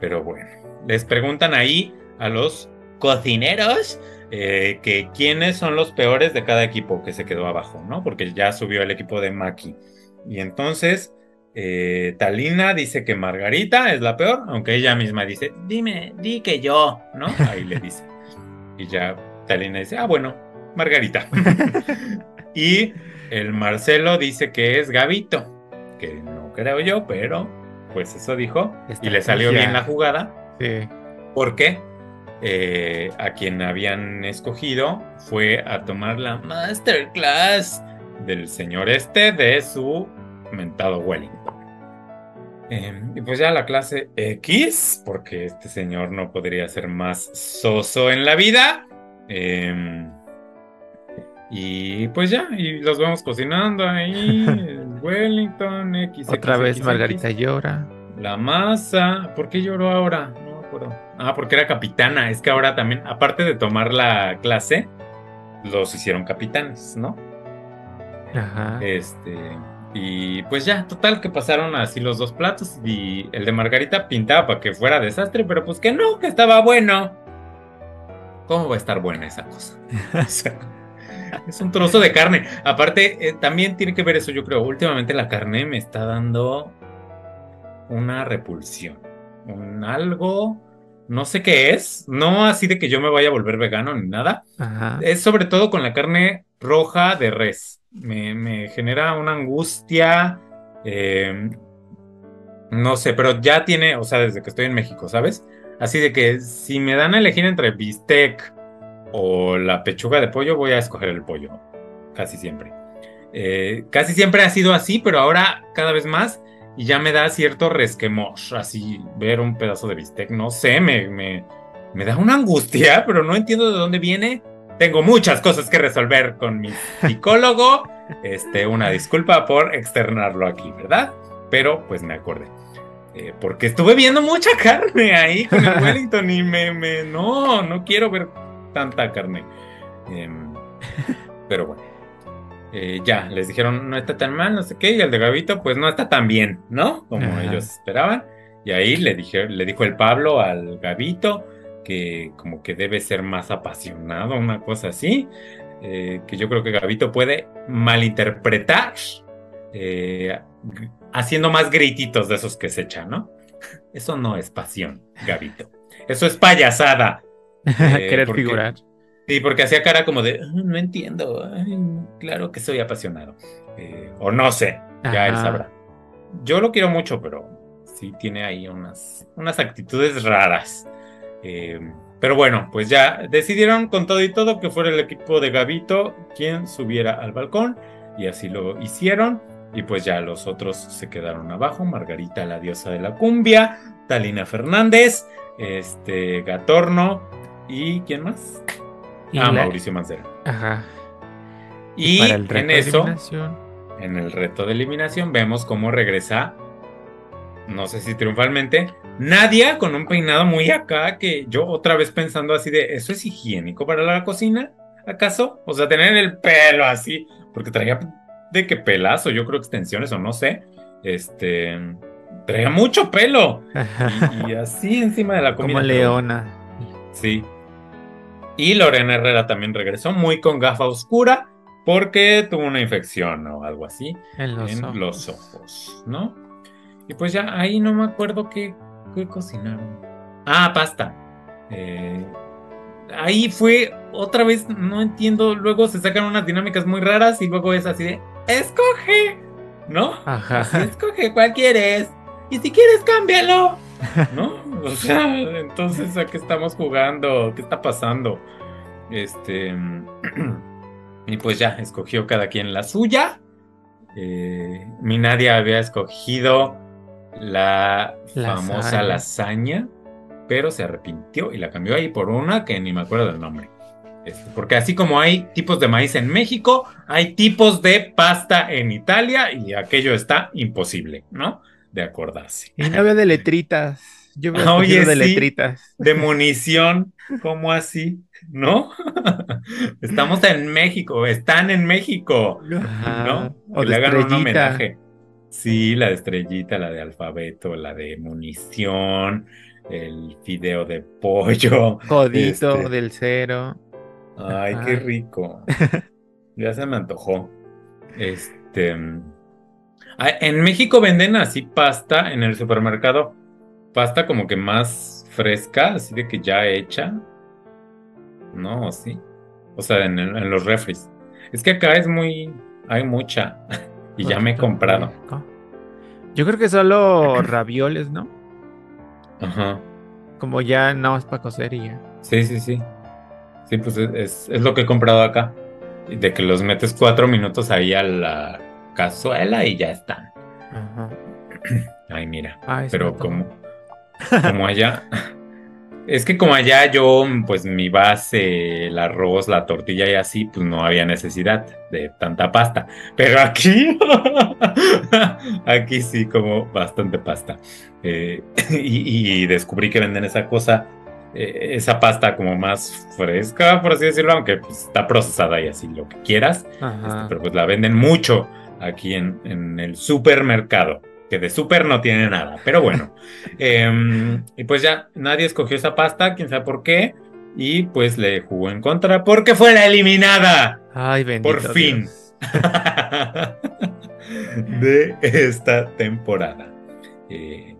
Pero bueno, les preguntan ahí a los cocineros eh, que quiénes son los peores de cada equipo que se quedó abajo, ¿no? Porque ya subió el equipo de Maki. Y entonces eh, Talina dice que Margarita es la peor, aunque ella misma dice, dime, di que yo, ¿no? Ahí le dice. Y ya Talina dice, ah, bueno, Margarita. y el Marcelo dice que es Gavito, que no creo yo, pero pues eso dijo. y le salió bien la jugada. Sí. Porque eh, a quien habían escogido fue a tomar la masterclass del señor este de su mentado Wellington. Em, y pues ya la clase X, porque este señor no podría ser más soso en la vida. Em, y pues ya, y los vemos cocinando ahí, Wellington, X. Otra vez Margarita llora. La masa, ¿por qué lloró ahora? No me acuerdo. Ah, porque era capitana. Es que ahora también, aparte de tomar la clase, los hicieron capitanes, ¿no? Ajá. Este. Y pues ya, total que pasaron así los dos platos y el de Margarita pintaba para que fuera desastre, pero pues que no, que estaba bueno. ¿Cómo va a estar buena esa cosa? es un trozo de carne. Aparte, eh, también tiene que ver eso, yo creo. Últimamente la carne me está dando una repulsión. Un algo, no sé qué es. No así de que yo me vaya a volver vegano ni nada. Ajá. Es sobre todo con la carne roja de res. Me, me genera una angustia. eh, no sé, pero ya tiene, o sea, desde que estoy en México, ¿sabes? Así de que si me dan a elegir entre bistec o la pechuga de pollo, voy a escoger el pollo. Casi siempre. Eh, casi siempre ha sido así, pero ahora cada vez más. Y ya me da cierto resquemor. Así, ver un pedazo de bistec. No sé, me, me, me da una angustia, pero no entiendo de dónde viene. Tengo muchas cosas que resolver con mi psicólogo. Este, una disculpa por externarlo aquí, ¿verdad? Pero pues me acordé. Eh, porque estuve viendo mucha carne ahí con el Wellington y me, me no, no quiero ver tanta carne. Em, pero bueno. Eh, ya, les dijeron, no está tan mal, no sé qué, y el de Gavito, pues no está tan bien, ¿no? Como Ajá. ellos esperaban. Y ahí le, dije, le dijo el Pablo al Gavito que como que debe ser más apasionado, una cosa así. eh, que yo creo que Gavito puede malinterpretar eh, haciendo más grititos de esos que se echan, ¿no? Eso no es pasión, Gavito. Eso es payasada. Querer porque- figurar. Sí, porque hacía cara como de, "Ah, no entiendo, ay, claro que soy apasionado. Eh, o no sé, ya él sabrá. Yo lo quiero mucho, pero sí tiene ahí unas, unas actitudes raras. Eh, pero bueno, pues ya decidieron con todo y todo que fuera el equipo de Gavito quien subiera al balcón y así lo hicieron. Y pues ya los otros se quedaron abajo. Margarita, la diosa de la cumbia, Talina Fernández, este Gatorno y ¿quién más? Y ah, la- Mauricio Mancera. Ajá. Y en eso, en el reto de eliminación, vemos cómo regresa, no sé si triunfalmente, Nadia con un peinado muy acá, que yo otra vez pensando así de, ¿eso es higiénico para la cocina? ¿Acaso? O sea, tener el pelo así, porque traía de que pelazo, yo creo extensiones o no sé, este, traía mucho pelo y, y así encima de la comida. Como leona. Sí. Y Lorena Herrera también regresó muy con gafa oscura porque tuvo una infección o algo así En los en ojos. los ojos, ¿no? Y pues ya ahí no me acuerdo qué, qué cocinaron. Ah, pasta. Eh, ahí fue otra vez, no entiendo. Luego se sacan unas dinámicas muy raras y luego es así de, escoge, ¿no? Ajá. Así, escoge cuál quieres. Y si quieres, cámbialo. ¿No? O sea, entonces, ¿a qué estamos jugando? ¿Qué está pasando? Este. Y pues ya, escogió cada quien la suya. Eh, mi Nadia había escogido la famosa Lasaña. lasaña. pero se arrepintió y la cambió ahí por una que ni me acuerdo del nombre. Este, porque así como hay tipos de maíz en México, hay tipos de pasta en Italia y aquello está imposible, ¿no? De acordarse. Y no había de letritas. Yo veo Ah, oye, de sí. letritas. De munición, ¿cómo así? ¿No? Estamos en México, están en México, Ajá. ¿no? O que le hagan un homenaje. Sí, la de estrellita, la de alfabeto, la de munición, el fideo de pollo. Codito Este. del cero. Ay, Ajá. qué rico. Ya se me antojó. Este. Ah, En México venden así pasta en el supermercado. Pasta como que más fresca, así de que ya hecha. No, sí. O sea, en, el- en los refris. Es que acá es muy. Hay mucha. Y ya me he comprado. Yo creo que solo ravioles, ¿no? Ajá. Como ya nada más para cocer y ya. Sí, sí, sí. Sí, pues es, es- es lo que he comprado acá. De que los metes cuatro minutos ahí a la cazuela y ya están. Ajá. Ay, mira. Ay, me Pero como, como allá. Es que como allá yo, pues mi base, el arroz, la tortilla y así, pues no había necesidad de tanta pasta. Pero aquí, aquí sí como bastante pasta. Eh, y, y descubrí que venden esa cosa, eh, esa pasta como más fresca, por así decirlo, aunque pues, está procesada y así lo que quieras. Este, pero pues la venden mucho aquí en, en el supermercado, que de super no tiene nada, pero bueno. Em, y pues ya nadie escogió esa pasta, quién sabe por qué, y pues le jugó en contra porque fue la eliminada Ay, bendito. Por fin. Dios. de esta temporada. Eh,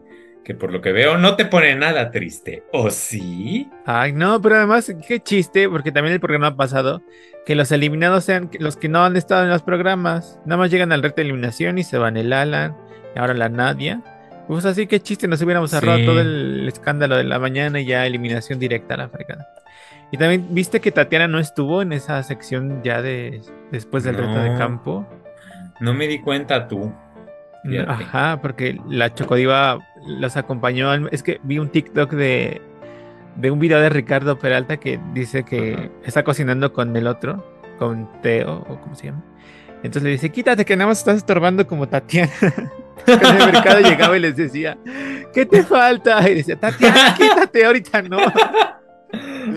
que por lo que veo no te pone nada triste, ¿o sí? Ay, no, pero además, qué chiste, porque también el programa pasado, que los eliminados sean los que no han estado en los programas. Nada más llegan al reto de eliminación y se van el Alan, y ahora la Nadia. Pues así que chiste, nos hubiéramos ahorrado Sí. todo el escándalo de la mañana y ya eliminación directa a la fregada. Y también viste que Tatiana no estuvo en esa sección ya de después del reto de campo. No me di cuenta tú. Fíjate. Ajá, porque la Chocodiva los acompañó. al- Es que vi un TikTok de, de un video de Ricardo Peralta que dice que está cocinando con el otro, con Teo, o como se llama. Entonces le dice, quítate que nada más estás estorbando como Tatiana. Con el mercado llegaba y les decía, ¿qué te falta? Y decía, Tatiana, quítate, ahorita no.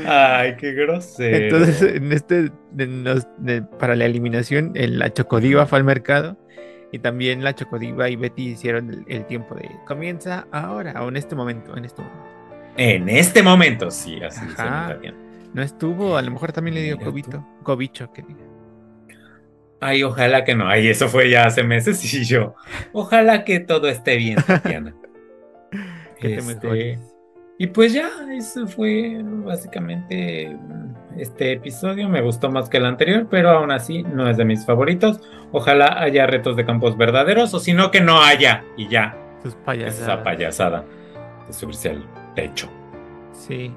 Ay, qué grosero. Entonces, en este, en los- de- para la eliminación, el- la Chocodiva fue al mercado y también la Chocodiva y Betty hicieron el, el tiempo de comienza ahora o en este momento, en este momento. En este momento, sí, así Tatiana. No estuvo, a lo mejor también le dio cobito, cobicho, que diga. Ay, ojalá que no. Ay, eso fue ya hace meses y yo. Ojalá que todo esté bien, Tatiana. Que te Este, mejores. y pues ya, eso fue básicamente mm, este episodio. Me gustó más que el anterior, pero aún así no es de mis favoritos. Ojalá haya retos de campos verdaderos, o si no, que no haya. Y ya, Sus esa payasadas. payasada de subirse al techo. Sí.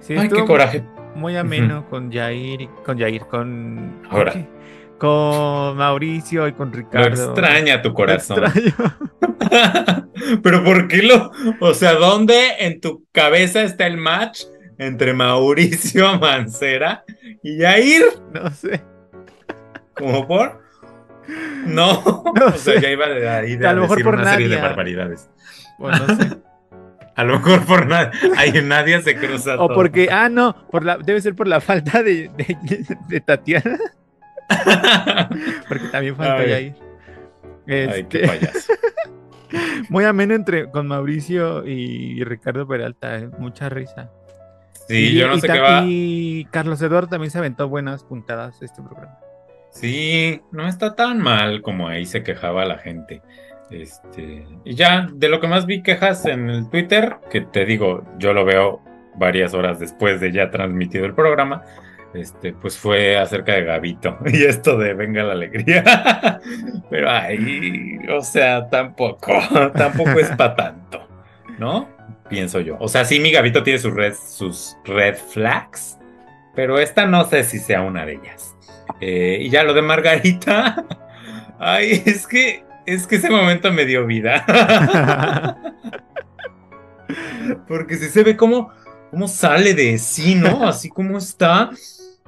Sí, Ay, qué coraje. Muy ameno con Jair, y- con Jair, con. Ahora. Con Mauricio y con Lo Ricardo. extraña tu Lo corazón. extraño. Pero ¿por qué lo? O sea, ¿dónde en tu cabeza está el match entre Mauricio Mancera y Jair? No sé. ¿Como por? No, No o sea, sé. ya iba de ahí de A lo mejor decir por una serie de barbaridades. Bueno, no sé. A lo mejor por nada. Ahí nadie se cruza O todo. porque, ah, no, por la, debe ser por la falta de, de, de Tatiana, porque también falta Ay. Jair. Ay, qué Este, payaso. muy ameno entre con Mauricio y Ricardo Peralta, eh, mucha risa. Sí, y, yo no y sé qué va. Y Carlos Eduardo también se aventó buenas puntadas este programa. Sí, no está tan mal como ahí se quejaba la gente. Este, y ya, de lo que más vi quejas en el Twitter, que te digo, yo lo veo varias horas después de ya transmitido el programa, este, pues fue acerca de Gavito y esto de Venga la Alegría. Pero ahí, o sea, tampoco, tampoco es para tanto, ¿no? Pienso yo. O sea, sí, mi Gavito tiene sus red, sus red flags, pero esta no sé si sea una de ellas. Eh, y ya lo de Margarita. Ay, es que es que ese momento me dio vida. Porque si se ve cómo, cómo sale de sí, ¿no? Así como está.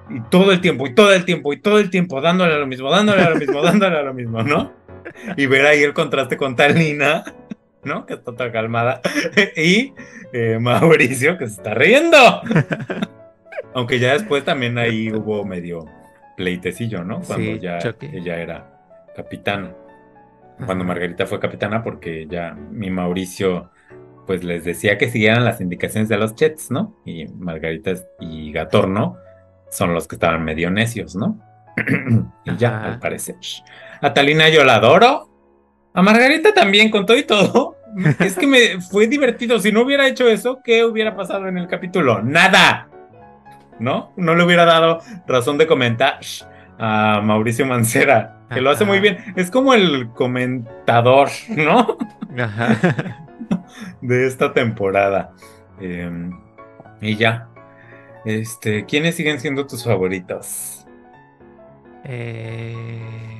Y todo el tiempo, y todo el tiempo, y todo el tiempo, dándole a lo mismo, dándole a lo mismo, dándole a lo mismo, ¿no? Y ver ahí el contraste con Talina, ¿no? Que está toda calmada. Y eh, Mauricio, que se está riendo. Aunque ya después también ahí hubo medio pleitecillo, ¿no? Cuando Sí, ya choque. ella era capitana. Cuando. Margarita fue capitana, porque ya mi Mauricio, pues les decía que siguieran las indicaciones de los chets, ¿no? Y Margarita y Gatorno son los que estaban medio necios, ¿no? y ya, Ajá. al parecer. A Talina yo la adoro. A Margarita también, con todo y todo. Es que me fue divertido. Si no hubiera hecho eso, ¿qué hubiera pasado en el capítulo? Nada. ¿No? No le hubiera dado razón de comentar a Mauricio Mancera, que lo hace muy bien. Es como el comentador, ¿no? Ajá. De esta temporada. Eh, y ya. Este, ¿quiénes siguen siendo tus favoritos? Eh,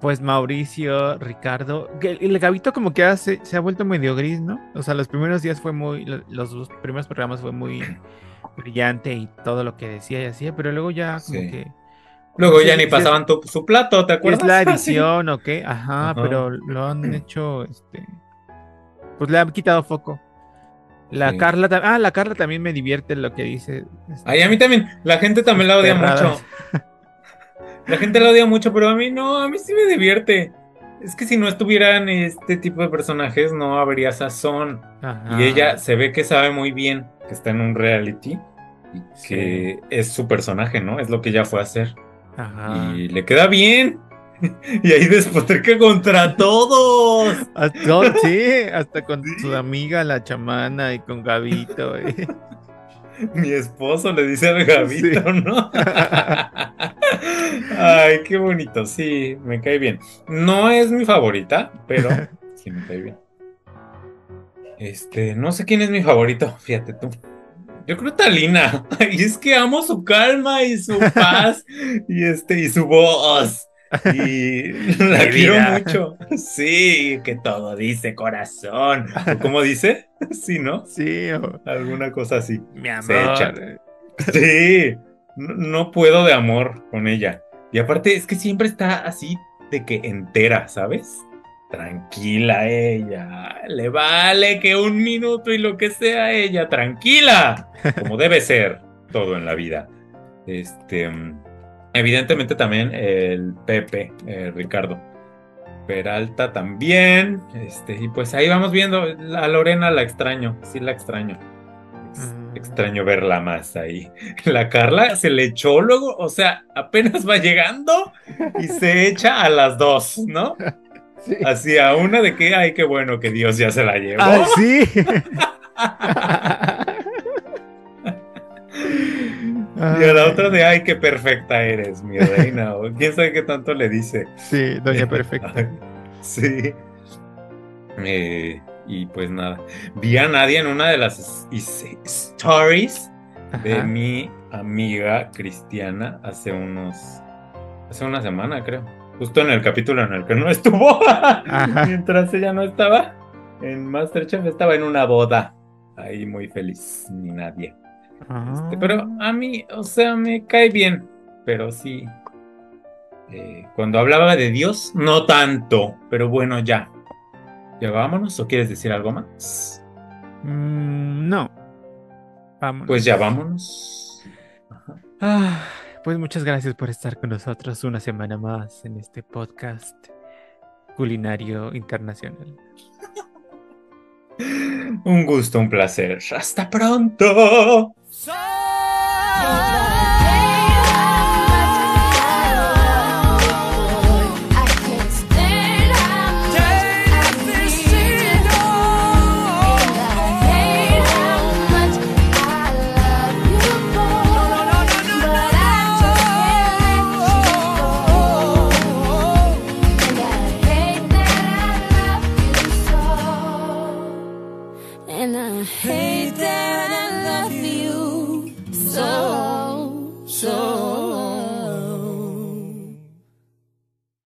pues Mauricio, Ricardo. El, Gabito como que hace, se ha vuelto medio gris, ¿no? O sea, los primeros días fue muy, lo- los dos primeros programas fue muy brillante y todo lo que decía y hacía, pero luego ya como Sí. que... Luego ya ni pasaban tu- su plato, ¿te ¿Es acuerdas? la Ah, sí. edición o qué? Ajá, pero lo han hecho, este... Pues le han quitado foco. La Sí. Carla, ah, la Carla también me divierte lo que dice. este, Ay, a mí también. La gente también la odia mucho. La gente la odia mucho, pero a mí no, a mí sí me divierte. Es que si no estuvieran este tipo de personajes, no habría sazón. Ajá. Y ella se ve que sabe muy bien que está en un reality y que es su personaje, ¿no? Es lo que ella fue a hacer. Ajá. Y le queda bien. Y ahí despotrica contra todos. Hasta, sí, hasta con su amiga la chamana y con Gabito. y- Mi esposo le dice al Gavito, Sí. ¿no? Ay, qué bonito, sí, me cae bien. No es mi favorita, pero sí me cae bien. Este, no sé quién es mi favorito, fíjate tú. Yo creo Talina. Y es que amo su calma y su paz y este y su voz. Y la Mi quiero vida. mucho. Sí, que todo dice corazón. ¿O ¿Cómo dice? Sí, ¿no? Sí, o- Alguna cosa así. mi amor. Se echa. Sí, no, no puedo de amor con ella. Y aparte es que siempre está así de que entera, ¿sabes? Tranquila ella. Le vale que un minuto y lo que sea ella, tranquila. Como debe ser todo en la vida. Este, mm, evidentemente también el Pepe, eh, Ricardo. Peralta también. Este, y pues ahí vamos viendo. A Lorena la extraño, sí la extraño. Ex- Mm. Extraño verla más ahí. La Carla se le echó luego, o sea, apenas va llegando y se echa a las dos, ¿no? Sí. Así a una de que, ay, qué bueno que Dios ya se la llevó. Ah, sí. Y a la otra de, ay, qué perfecta eres, mi reina. O quién sabe qué tanto le dice. Sí, Doña Perfecta. Sí. Eh, y pues nada. Vi a Nadia en una de las stories de mi amiga Cristiana hace unos. Hace una semana, creo. Justo en el capítulo en el que no estuvo. Mientras ella no estaba en Masterchef, estaba en una boda. Ahí muy feliz, ni nadie. Ah. Este, pero a mí, o sea, me cae bien. Pero sí. eh, cuando hablaba de Dios, no tanto. Pero bueno, ya. ¿Ya vámonos? ¿O quieres decir algo más? Mm, no. Vámonos. Pues ya vámonos. Ah, pues muchas gracias por estar con nosotros una semana más en este podcast culinario internacional. Un gusto, un placer. Hasta pronto. So